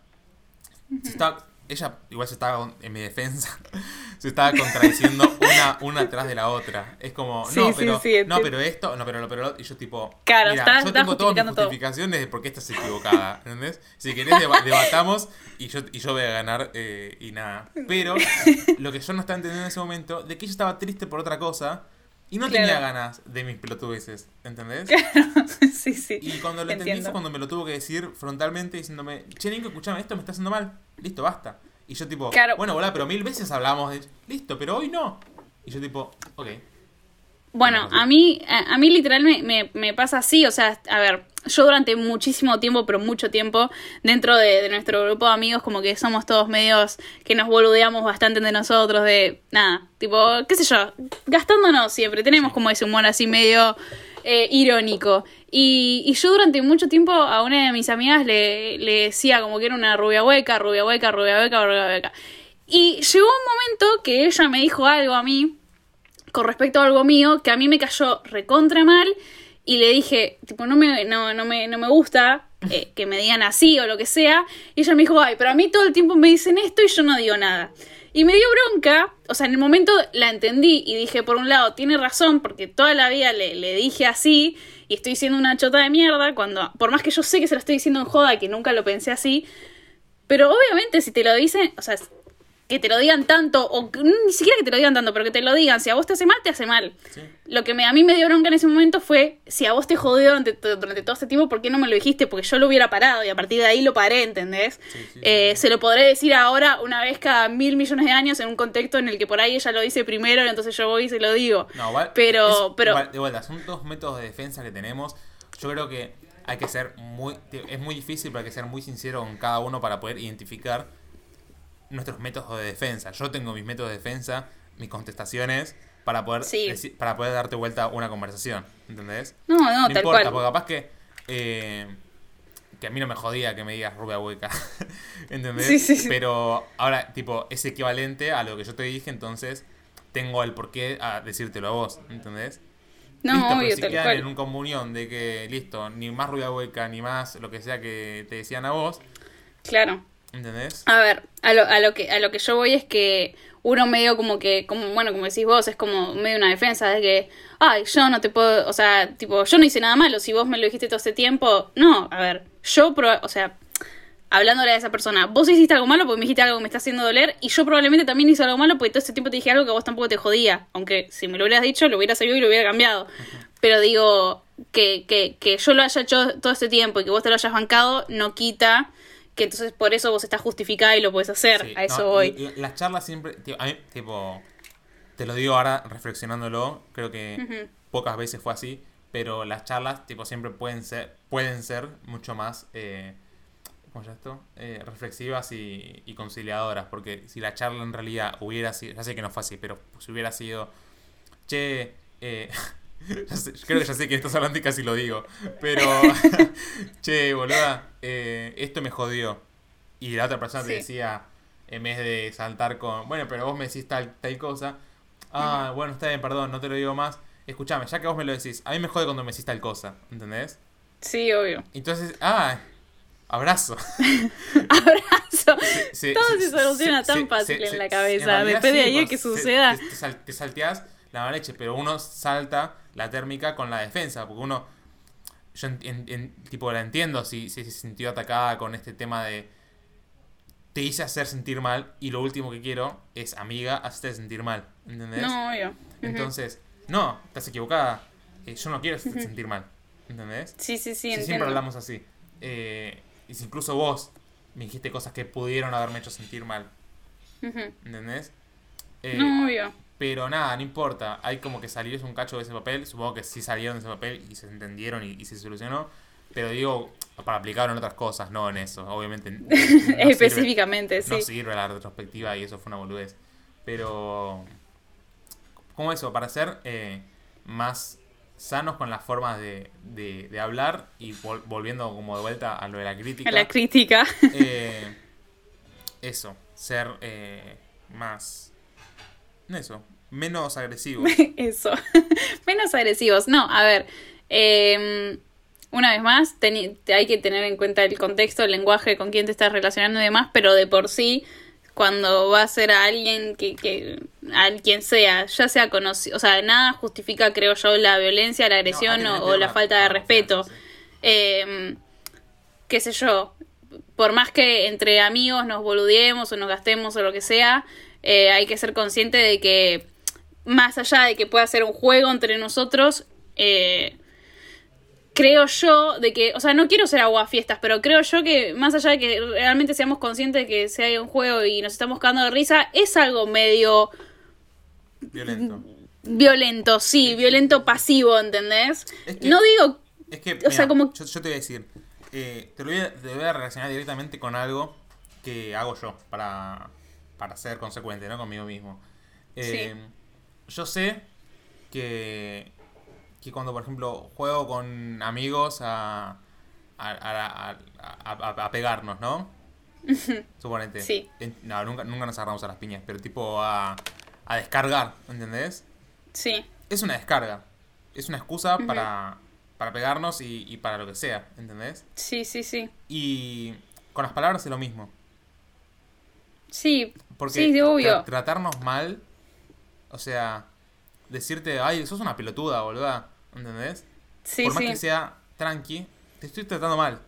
se está, ella igual se estaba en mi defensa, [laughs] se estaba contradiciendo una, una tras de la otra. Es como, Sí, no, pero, sí, no, entiendo. pero esto, no, pero lo, pero lo, y yo tipo, Claro, mira, yo tengo todas mis justificando todo. justificaciones de por qué estás equivocada, ¿entendés? Si querés deba- debatamos y yo, y yo voy a ganar eh, y nada. Pero [laughs] lo que yo no estaba entendiendo en ese momento, de que ella estaba triste por otra cosa y no Claro. tenía ganas de mis pelotudeces, ¿entendés? [laughs] sí, sí. Y cuando lo entendí fue cuando me lo tuvo que decir frontalmente diciéndome, che, Nico, escuchame, esto me está haciendo mal. Listo, basta. Y yo tipo, Claro. bueno, hola, pero mil veces hablamos de... Listo, pero hoy no. Y yo tipo, ok. Bueno, a mí, a, a mí literal me, me, me pasa así, o sea, a ver, yo durante muchísimo tiempo, pero mucho tiempo, dentro de, de nuestro grupo de amigos, como que somos todos medios que nos boludeamos bastante de nosotros, de nada, tipo, qué sé yo, gastándonos siempre, tenemos como ese humor así medio eh, irónico. Y, y yo durante mucho tiempo a una de mis amigas le, le decía como que era una rubia hueca, rubia hueca, rubia hueca, rubia hueca. Y llegó un momento que ella me dijo algo a mí con respecto a algo mío que a mí me cayó recontra mal y le dije, tipo, no me, no, no me, no me gusta eh, que me digan así o lo que sea. Y ella me dijo, ay, pero a mí todo el tiempo me dicen esto y yo no digo nada. Y me dio bronca, o sea, en el momento la entendí y dije, por un lado, tiene razón, porque toda la vida le, le dije así y estoy siendo una chota de mierda, cuando, por más que yo sé que se lo estoy diciendo en joda, que nunca lo pensé así, pero obviamente si te lo dicen, o sea, que te lo digan tanto, o ni siquiera que te lo digan tanto, pero que te lo digan, si a vos te hace mal, te hace mal. Sí. Lo que me, a mí me dio bronca en ese momento fue, si a vos te jodió durante, durante todo este tiempo, ¿por qué no me lo dijiste? Porque yo lo hubiera parado y a partir de ahí lo paré, ¿entendés? Sí, sí, Eh, se lo podré decir ahora una vez cada mil millones de años en un contexto en el que por ahí ella lo dice primero y entonces yo voy y se lo digo. No, igual, Pero- es- pero- igual, de vuelta, son dos métodos de defensa que tenemos. Yo creo que hay que ser muy. Es muy difícil, pero hay que ser muy sincero con cada uno para poder identificar nuestros métodos de defensa. Yo tengo mis métodos de defensa, mis contestaciones, para poder, Sí. para poder darte vuelta una conversación. ¿Entendés? No, no, no tal importa, cual. porque capaz que. eh, que a mí no me jodía que me digas rubia hueca. [laughs] ¿Entendés? Sí, sí. Pero ahora, tipo, es equivalente a lo que yo te dije, entonces tengo el porqué a decírtelo a vos. ¿Entendés? No, listo, obvio, pero si quedan cual. en un comunión de que, listo, ni más rubia hueca, ni más lo que sea que te decían a vos, Claro. ¿Entendés? A ver, a lo, a lo que a lo que yo voy es que uno medio como que, como, bueno, como decís vos, es como medio una defensa de que, ay, yo no te puedo, o sea, tipo, yo no hice nada malo, si vos me lo dijiste todo este tiempo, no, a ver, yo, pro- o sea, hablándole a esa persona, vos hiciste algo malo porque me dijiste algo que me está haciendo doler y yo probablemente también hice algo malo porque todo este tiempo te dije algo que a vos tampoco te jodía, aunque si me lo hubieras dicho lo hubiera sabido y lo hubiera cambiado, pero digo, que, que, que yo lo haya hecho todo este tiempo y que vos te lo hayas bancado, no quita que entonces por eso vos estás justificada y lo puedes hacer. Sí, a eso no, voy. las charlas siempre, tío, a mí, tipo, te lo digo ahora reflexionándolo, creo que pocas veces fue así, pero las charlas, tipo, siempre pueden ser, pueden ser mucho más, eh, ¿cómo llama esto? Eh, reflexivas y, y conciliadoras, porque si la charla en realidad hubiera sido, ya sé que no fue así, pero si hubiera sido, che, eh, ya [laughs] sé- creo que ya sé que estás hablando y casi lo digo, pero, [laughs] che, boluda, eh, esto me jodió. Y la otra persona te decía, en vez de saltar con, bueno, pero vos me decís tal, tal cosa, ah, bueno, está bien, perdón, no te lo digo más. Escuchame, ya que vos me lo decís, a mí me jode cuando me decís tal cosa, ¿entendés? Sí, obvio. Entonces, ah, abrazo. [laughs] Abrazo. Se- Todo se- se soluciona tan fácil en la cabeza. realidad Después de sí, pues, que suceda. Te, te sal- te salteás la mala leche, pero uno salta la térmica con la defensa, porque uno, yo en- tipo la entiendo si, si se sintió atacada con este tema de te hice hacer sentir mal y lo último que quiero es amiga hacerte sentir mal, ¿entendés? No, obvio. Entonces, no, estás equivocada, eh, yo no quiero hacerte sentir mal, ¿entendés? Sí, sí, sí, Si entiendo. siempre hablamos así. Eh, y si incluso vos me dijiste cosas que pudieron haberme hecho sentir mal, Ujú. ¿entendés? Eh, No, obvio. Pero nada, no importa. Hay como que salirse un cacho de ese papel. Supongo que sí salieron de ese papel y se entendieron y, y se solucionó. Pero digo, para aplicarlo en otras cosas, no en eso. Obviamente. no [laughs] sirve- Específicamente, sí. no sirve la retrospectiva y eso fue una boludez. Pero. Como eso, para ser eh, más sanos con las formas de, de, de hablar y vol- volviendo como de vuelta a lo de la crítica. A la crítica. eh, [laughs] eso, ser eh, más. Eso, menos agresivo. [laughs] Eso. [laughs] Menos agresivos. No, a ver. eh, una vez más, hay que tener en cuenta el contexto, el lenguaje, con quién te estás relacionando y demás, pero de por sí, cuando va a ser a alguien que, que a quien sea, ya sea conocido, o sea, nada justifica, creo yo, la violencia, la agresión No, o, la falta de respeto. sí. Eh, qué sé yo, por más que entre amigos nos boludeemos o nos gastemos o lo que sea, eh, hay que ser consciente de que más allá de que pueda ser un juego entre nosotros, eh, creo yo de que, o sea, no quiero ser aguafiestas, pero creo yo que más allá de que realmente seamos conscientes de que sea un juego y nos estamos cagando de risa, es algo medio Violento. violento, sí, violento pasivo, ¿entendés? Es que- No digo, Es que, O sea, como- yo, yo te voy a decir, eh, te, lo voy a, te voy a relacionar directamente con algo que hago yo para, para ser consecuente, ¿no? Conmigo mismo. Eh, Yo sé que que cuando, por ejemplo, juego con amigos a, a, a, a, a pegarnos, ¿no? [laughs] Suponete. Sí. No, nunca, nunca nos agarramos a las piñas, pero tipo a, a descargar, ¿entendés? Sí. Es una descarga. Es una excusa para, para pegarnos y, y para lo que sea, ¿entendés? Sí, sí, sí. Y con las palabras es lo mismo. Sí, Porque sí, de obvio. tra- tratarnos mal, o sea, decirte, ay, sos una pelotuda, boluda, ¿entendés? Sí, Por más sí. que sea tranqui, te estoy tratando mal.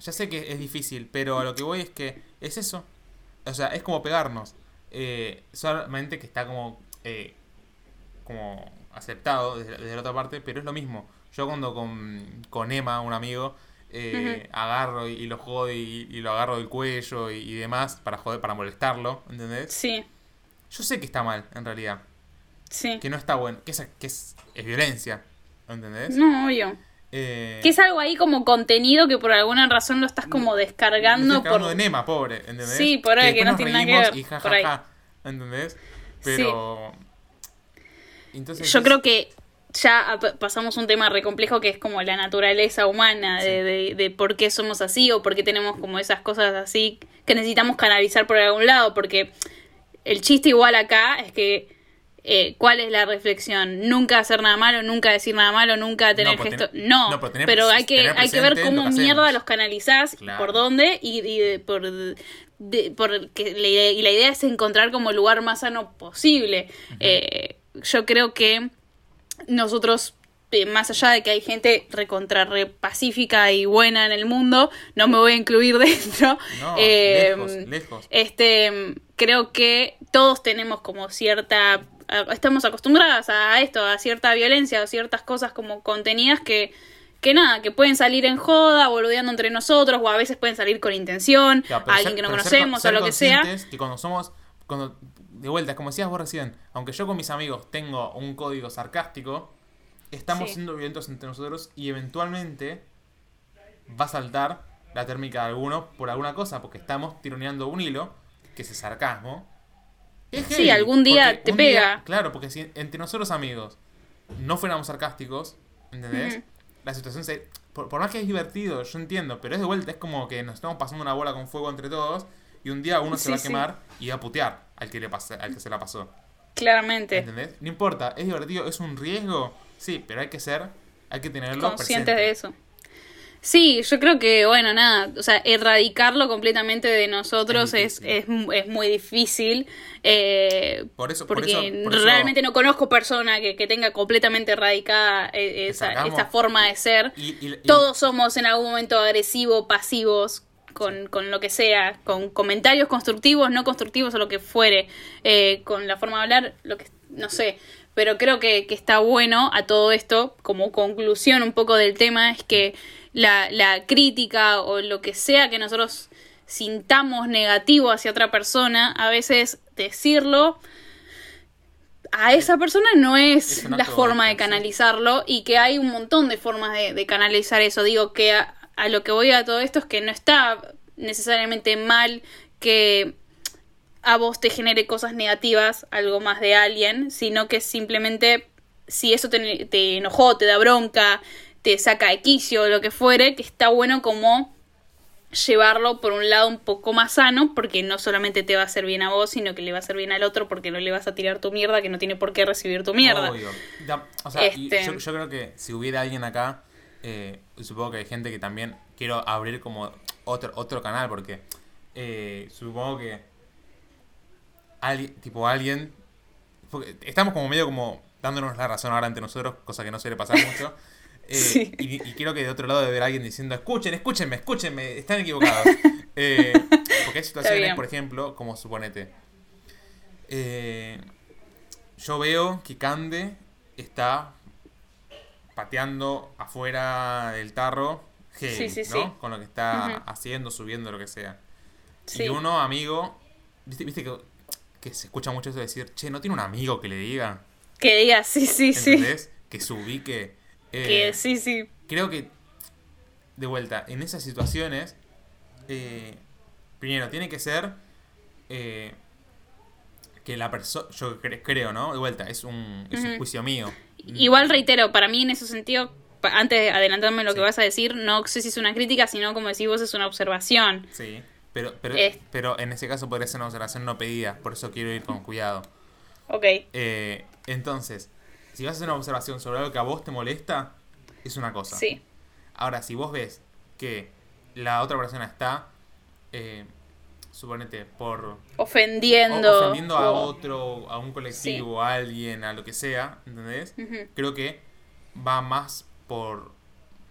Ya sé que es difícil, pero a lo que voy es que es eso. O sea, es como pegarnos. Eh, solamente que está como, eh, como aceptado desde, desde la otra parte, pero es lo mismo. Yo cuando con, con Emma, un amigo, eh, agarro y, y lo jodo y, y lo agarro del cuello y, y demás para joder, para molestarlo, ¿entendés? Sí, Yo sé que está mal, en realidad. sí. Que no está bueno, que es, que es, es violencia, ¿entendés? No, obvio. Eh, Que es algo ahí como contenido que por alguna razón lo estás como me descargando cagando por... de Nema, pobre, ¿entendés? Sí, por ahí, que no tiene nada que ver, Y ja, por ja, ahí. ja, ¿entendés? Pero... Entonces, Yo creo que ya pasamos un tema re complejo que es como la naturaleza humana de, de, de por qué somos así o por qué tenemos como esas cosas así que necesitamos canalizar por algún lado, porque el chiste igual acá es que eh, ¿cuál es la reflexión? Nunca hacer nada malo, nunca decir nada malo, nunca tener pues gesto. No, no, pero tener pero pres- hay que, hay que ver cómo lo que mierda los canalizás, Claro. por dónde y, y de- por, de- por que la idea, y la idea es encontrar como el lugar más sano posible. Eh, yo creo que nosotros, eh, más allá de que hay gente recontra re pacífica y buena en el mundo, no me voy a incluir [laughs] dentro. No, eh, lejos, lejos. Este, creo que todos tenemos como cierta, estamos acostumbradas a esto, a cierta violencia, a ciertas cosas como contenidas que que nada, que pueden salir en joda, boludeando entre nosotros, o a veces pueden salir con intención, a alguien ser- que no ser conocemos con- o lo que sea. Que cuando somos, cuando, de vuelta, como decías vos recién, aunque yo con mis amigos tengo un código sarcástico, estamos Sí. siendo violentos entre nosotros y eventualmente va a saltar la térmica de alguno por alguna cosa, porque estamos tironeando un hilo, que es el sarcasmo. Es Sí, heavy, algún día te pega. claro, porque si entre nosotros amigos no fuéramos sarcásticos, ¿entendés? La situación se... Por, por más que es divertido, yo entiendo, pero es de vuelta, es como que nos estamos pasando una bola con fuego entre todos y un día uno se Sí, va a sí. quemar y va a putear al que, le pase, al que se la pasó. Claramente. ¿Entendés? No importa, es divertido, es un riesgo, sí, pero hay que ser, hay que tenerlo conscientes presente. de eso. Sí, yo creo que, bueno, nada, o sea, erradicarlo completamente de nosotros Es es, es, mu- es muy difícil. eh, Por eso, por porque eso, por eso- realmente no conozco persona que, que tenga completamente erradicada eh, esa, esta forma de ser. Y- y- y- Todos somos en algún momento agresivos, pasivos, con, con lo que sea, con comentarios constructivos, no constructivos o lo que fuere, eh, con la forma de hablar, lo que no sé. Pero creo que, que está bueno a todo esto, como conclusión un poco del tema, es que la, la crítica o lo que sea que nosotros sintamos negativo hacia otra persona, a veces decirlo a esa persona no es, la forma de sí. canalizarlo y que hay un montón de formas de, de canalizar eso. Digo que a, a lo que voy a todo esto es que no está necesariamente mal que a vos te genere cosas negativas, algo más de alguien, sino que simplemente si eso te, te enojó, te da bronca, te saca de quicio, lo que fuere, que está bueno como llevarlo por un lado un poco más sano, porque no solamente te va a hacer bien a vos, sino que le va a hacer bien al otro, porque no le vas a tirar tu mierda, que no tiene por qué recibir tu mierda. Obvio. O sea, Este- yo, yo creo que si hubiera alguien acá, eh, supongo que hay gente que también quiero abrir como otro, otro canal, porque eh, supongo que alguien, tipo alguien, estamos como medio como dándonos la razón ahora ante nosotros, cosa que no suele pasar mucho. [laughs] eh, Sí. y, y quiero que de otro lado de ver a alguien diciendo, escuchen, escúchenme, escúchenme, están equivocados. [laughs] Eh, porque hay situaciones, por ejemplo, como suponete, eh, yo veo que Cande está pateando afuera del tarro, heavy, Sí, sí, ¿no? sí. Con lo que está haciendo, subiendo, lo que sea. Y uno, amigo, viste, viste que, que se escucha mucho eso de decir, che, ¿no tiene un amigo que le diga? Que diga, sí, sí, sí. Que se ubique. Eh, Que sí, sí. creo que, de vuelta, en esas situaciones, eh, primero, tiene que ser eh, que la persona, yo cre- creo, ¿no? De vuelta, es un, es un juicio mío. Igual reitero, para mí en ese sentido, antes de adelantarme lo que vas a decir, no sé si es una crítica, sino como decís vos, es una observación. Sí, pero, pero, Es- pero en ese caso podría ser una observación no pedida, por eso quiero ir con cuidado. Ok, Eh, entonces, si vas a hacer una observación sobre algo que a vos te molesta, es una cosa. sí, Ahora, si vos ves que la otra persona está, eh, suponete, por o- ofendiendo. ofendiendo a o- otro, a un colectivo, a alguien, a lo que sea, ¿entendés? Creo que va más por,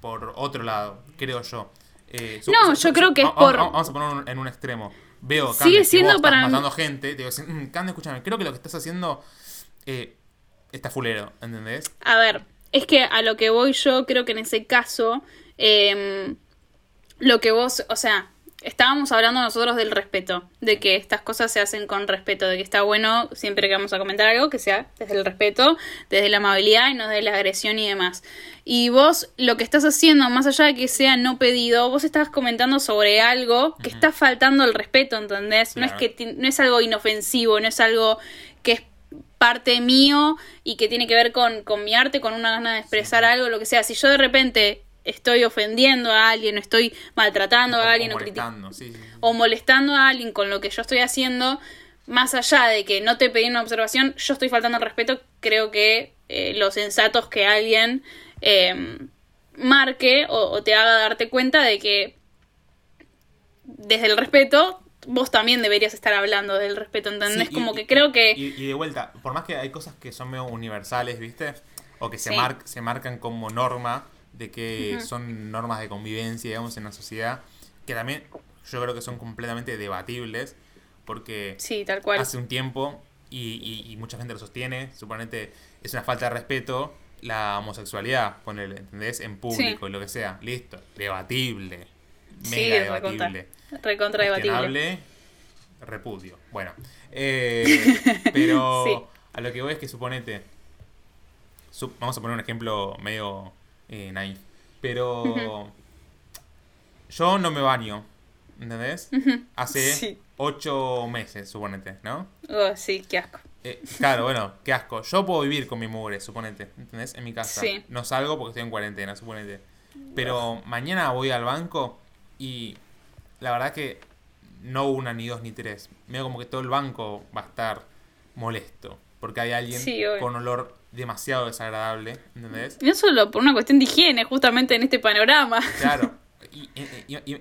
por otro lado, creo yo. Eh, su- No, su- yo creo que es por- Vamos a poner en un extremo. Veo, Sigue Cande, que siendo vos estás para mí- matando gente, te digo, "Mm, Cande, escúchame, creo que lo que estás haciendo eh, está fulero, ¿entendés? A ver, es que a lo que voy yo, creo que en ese caso, em, lo que vos, o sea, estábamos hablando nosotros del respeto, de que estas cosas se hacen con respeto, de que está bueno siempre que vamos a comentar algo que sea desde el respeto, desde la amabilidad y no desde la agresión y demás. Y vos lo que estás haciendo, más allá de que sea no pedido, vos estás comentando sobre algo que está faltando el respeto, ¿entendés? No es que no es algo inofensivo, no es algo que es parte mío y que tiene que ver con, con mi arte, con una gana de expresar algo, lo que sea. Si yo de repente estoy ofendiendo a alguien, estoy maltratando O- a alguien, o molestando, sí, sí, sí. o molestando a alguien con lo que yo estoy haciendo, más allá de que no te pedí una observación, yo estoy faltando al respeto, creo que eh, lo sensato es que alguien eh, marque o, o te haga darte cuenta de que desde el respeto vos también deberías estar hablando del respeto, ¿entendés? Sí, y- Como y- que creo que... Y, y de vuelta, por más que hay cosas que son medio universales, ¿viste? O que se, mar- se marcan como norma, de que son normas de convivencia, digamos, en la sociedad, que también yo creo que son completamente debatibles, porque Sí, tal cual. hace un tiempo, y, y- y mucha gente lo sostiene, suponete, es una falta de respeto la homosexualidad, ponele, ¿entendés? En público y lo que sea. Listo, debatible. Sí, Mega recontra, debatible. recontra debatible. Repudio. Bueno, eh, [laughs] pero Sí. a lo que voy es que suponete, su- vamos a poner un ejemplo medio eh, naif, pero yo no me baño, ¿entendés? Hace Sí. ocho meses, suponete, ¿no? Oh, sí, qué asco. Eh, claro, bueno, qué asco. Yo puedo vivir con mi mugre, suponete, ¿entendés? En mi casa. Sí. No salgo porque estoy en cuarentena, suponete. Pero mañana voy al banco y la verdad que no una, ni dos, ni tres. Veo como que todo el banco va a estar molesto. Porque hay alguien Sí, con olor demasiado desagradable, ¿entendés? No solo por una cuestión de higiene, justamente en este panorama. Claro, [laughs] y-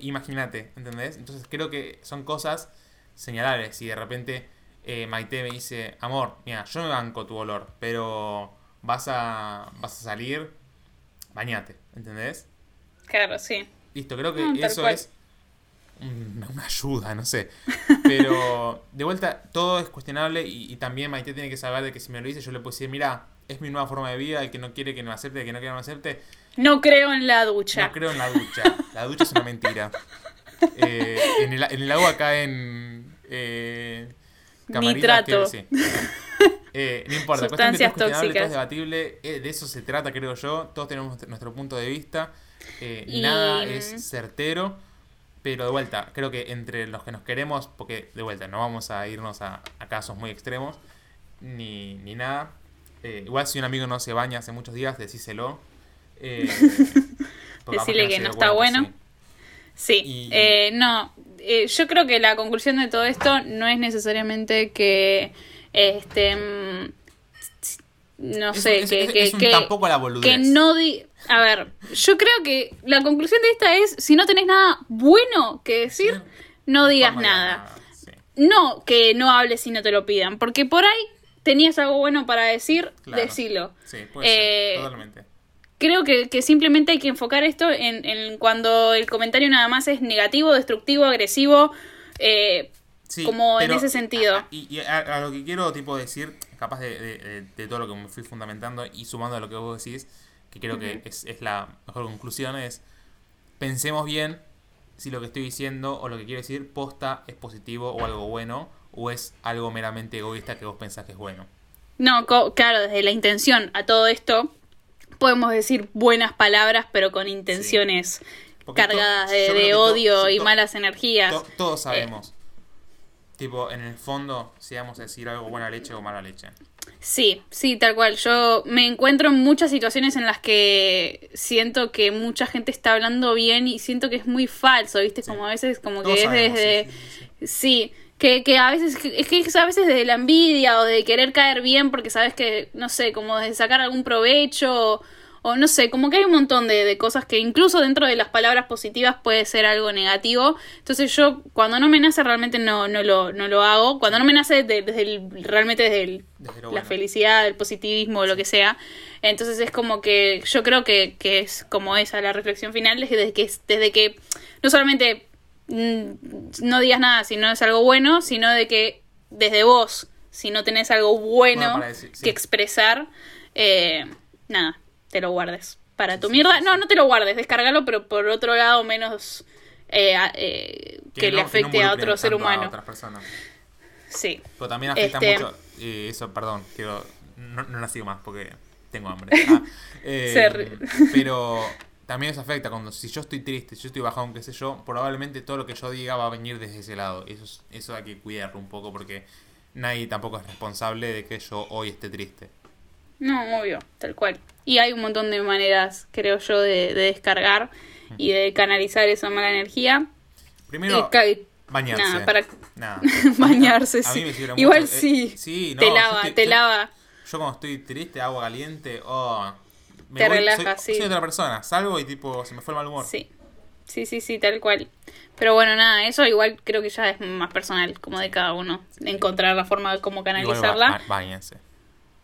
imagínate, ¿entendés? Entonces creo que son cosas señalables. Si de repente eh, Maite me dice, amor, mira, yo me banco tu olor, pero vas a, vas a salir, bañate, ¿entendés? Claro, sí. Listo, creo que No, eso cual. es una, ayuda, no sé. Pero de vuelta, todo es cuestionable y, y también Maite tiene que saber de que si me lo dice, yo le puedo decir, mira, es mi nueva forma de vida, el que no quiere que me acepte, el que no quiere que me acepte, No creo en la ducha. no creo en la ducha. La ducha es una mentira. [laughs] Eh, en, el, en el agua caen. Eh, camaritas que- sí. Eh, no importa, cuestión que todo Sustancias es cuestionable, todo es tóxicas. debatible. eh, de eso se trata, creo yo. Todos tenemos nuestro punto de vista. eh, Y- Nada es certero. Pero de vuelta, creo que entre los que nos queremos, porque de vuelta, no vamos a irnos a, a casos muy extremos, ni, ni nada. Eh, igual si un amigo no se baña hace muchos días, decíselo. Eh, [laughs] Decirle que no está cuenta, bueno. Sí, Y- eh, no, eh, yo creo que la conclusión de todo esto no es necesariamente que, este, mm, no Es- sé, es- que, es- que, tampoco la boludez. que no di, a ver, yo creo que la conclusión de esta es, si no tenés nada bueno que decir, no digas Vamos nada. sí. No que no hables si no te lo pidan, porque por ahí tenías algo bueno para decir, Claro. decilo. Sí, puede Eh, ser, totalmente. Creo que, que simplemente hay que enfocar esto en, en cuando el comentario nada más es negativo, destructivo, agresivo, eh, Sí, como en ese sentido. Y, y a, a lo que quiero tipo decir, capaz de, de- de- de todo lo que me fui fundamentando y sumando a lo que vos decís, que creo que es, es la mejor conclusión, es pensemos bien si lo que estoy diciendo o lo que quiero decir posta es positivo o algo bueno o es algo meramente egoísta que vos pensás que es bueno. No, claro, desde la intención a todo esto podemos decir buenas palabras, pero con intenciones cargadas de, odio y malas energías. To- todos sabemos. Tipo, en el fondo, si vamos a decir algo buena leche o mala leche. Sí, sí, tal cual. Yo me encuentro en muchas situaciones en las que siento que mucha gente está hablando bien y siento que es muy falso, ¿viste? Como a veces, como que Todos es sabemos, desde... Sí, que, que a veces es que es a veces desde la envidia o de querer caer bien porque sabes que, no sé, como de sacar algún provecho o, no sé, como que hay un montón de, de cosas que incluso dentro de las palabras positivas puede ser algo negativo. Entonces yo cuando no me nace realmente no, no, lo, no lo hago. Cuando no me nace de- desde el, realmente desde el- Desde la bueno. felicidad, el positivismo o lo que sea. Entonces es como que yo creo que, que es como esa la reflexión final, desde que, desde que no solamente mm, no digas nada si no es algo bueno, sino de que desde vos, si no tenés algo bueno, Bueno, para decir, sí. que expresar, eh, nada, te lo guardes. Para tu mierda, no, no te lo guardes, descargalo, pero por otro lado menos eh, eh, que, le no- afecte no a otro ser tanto a humano. otras personas. Sí. Pero también afecta Este- mucho. eh, eso, perdón, quiero. No, no la sigo más porque tengo hambre. Ah, [laughs] eh, pero también eso afecta cuando si yo estoy triste, si yo estoy bajado, qué sé yo, probablemente todo lo que yo diga va a venir desde ese lado. Eso, es- eso hay que cuidarlo un poco porque nadie tampoco es responsable de que yo hoy esté triste. No, obvio, tal cual. Y hay un montón de maneras, creo yo, de, de descargar y de canalizar esa mala energía. Primero, bañarse. Para [laughs] bañarse, A mí me sí. sirve Igual mucho, eh, sí. no, te lava, estoy- te yo- lava. Yo cuando estoy triste, agua caliente, oh, me Te sí. soy otra persona, salgo y tipo, se me fue el mal humor. Sí. Sí, sí, sí, tal cual. Pero bueno, nada, eso igual creo que ya es más personal, como de cada uno. Encontrar la forma de cómo Igual canalizarla. ba- ba- Báñense.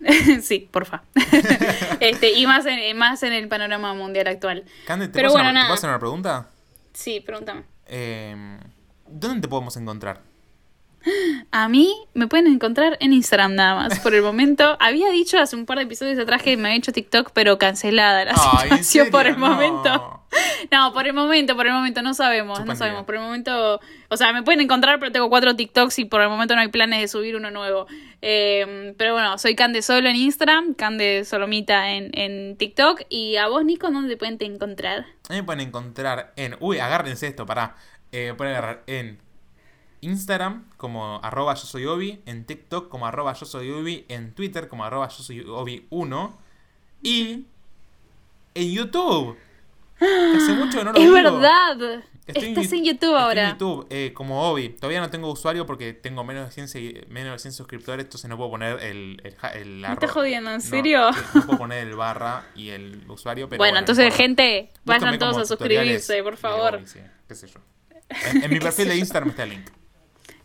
[laughs] sí, porfa. [laughs] este, y más en, más en el panorama mundial actual. Cande, ¿te, Pero puedo, bueno, hacer, una- ¿te nada. puedo hacer una pregunta? Sí, pregúntame. Eh, ¿Dónde te podemos encontrar? [gasps] A mí me pueden encontrar en Instagram nada más, por el [laughs] momento. Había dicho hace un par de episodios atrás que me había hecho TikTok, pero cancelada la Ay, ¿en situación [laughs] por el momento. No. Por el momento, por el momento, no sabemos, no sabemos. Por el momento, o sea, me pueden encontrar, pero tengo cuatro TikToks y por el momento no hay planes de subir uno nuevo. Eh, pero bueno, soy Cande Solo en Instagram, Cande Solomita en, en TikTok. Y a vos, Nico, ¿dónde te pueden te encontrar? A mí me pueden encontrar en. Uy, agárrense esto, pará. Eh, me pueden agarrar en Instagram como arroba yo soy Obi, en TikTok como arroba yo soy Obi, en Twitter como arroba yo soy Obi 1 y en YouTube. Que hace mucho que no lo es digo. verdad. Estoy Estás en YouTube estoy ahora. en YouTube, eh, como Obi. Todavía no tengo usuario porque tengo menos de 100, segui- menos de 100 suscriptores, entonces no puedo poner el... el, el Me arro- estás jodiendo, ¿en No, serio? sí, No, puedo poner el barra y el usuario, pero... bueno, no entonces, gente, vayan todos a suscribirse, por favor. Obi, sí, qué sé yo. En, en mi [laughs] perfil de Instagram está el link.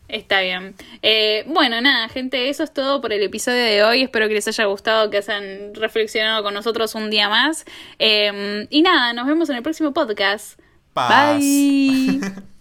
Está bien. Eh, bueno, nada, gente, eso es todo por el episodio de hoy. Espero que les haya gustado, que hayan reflexionado con nosotros un día más. Eh, y nada, nos vemos en el próximo podcast. Paz. Bye. [laughs]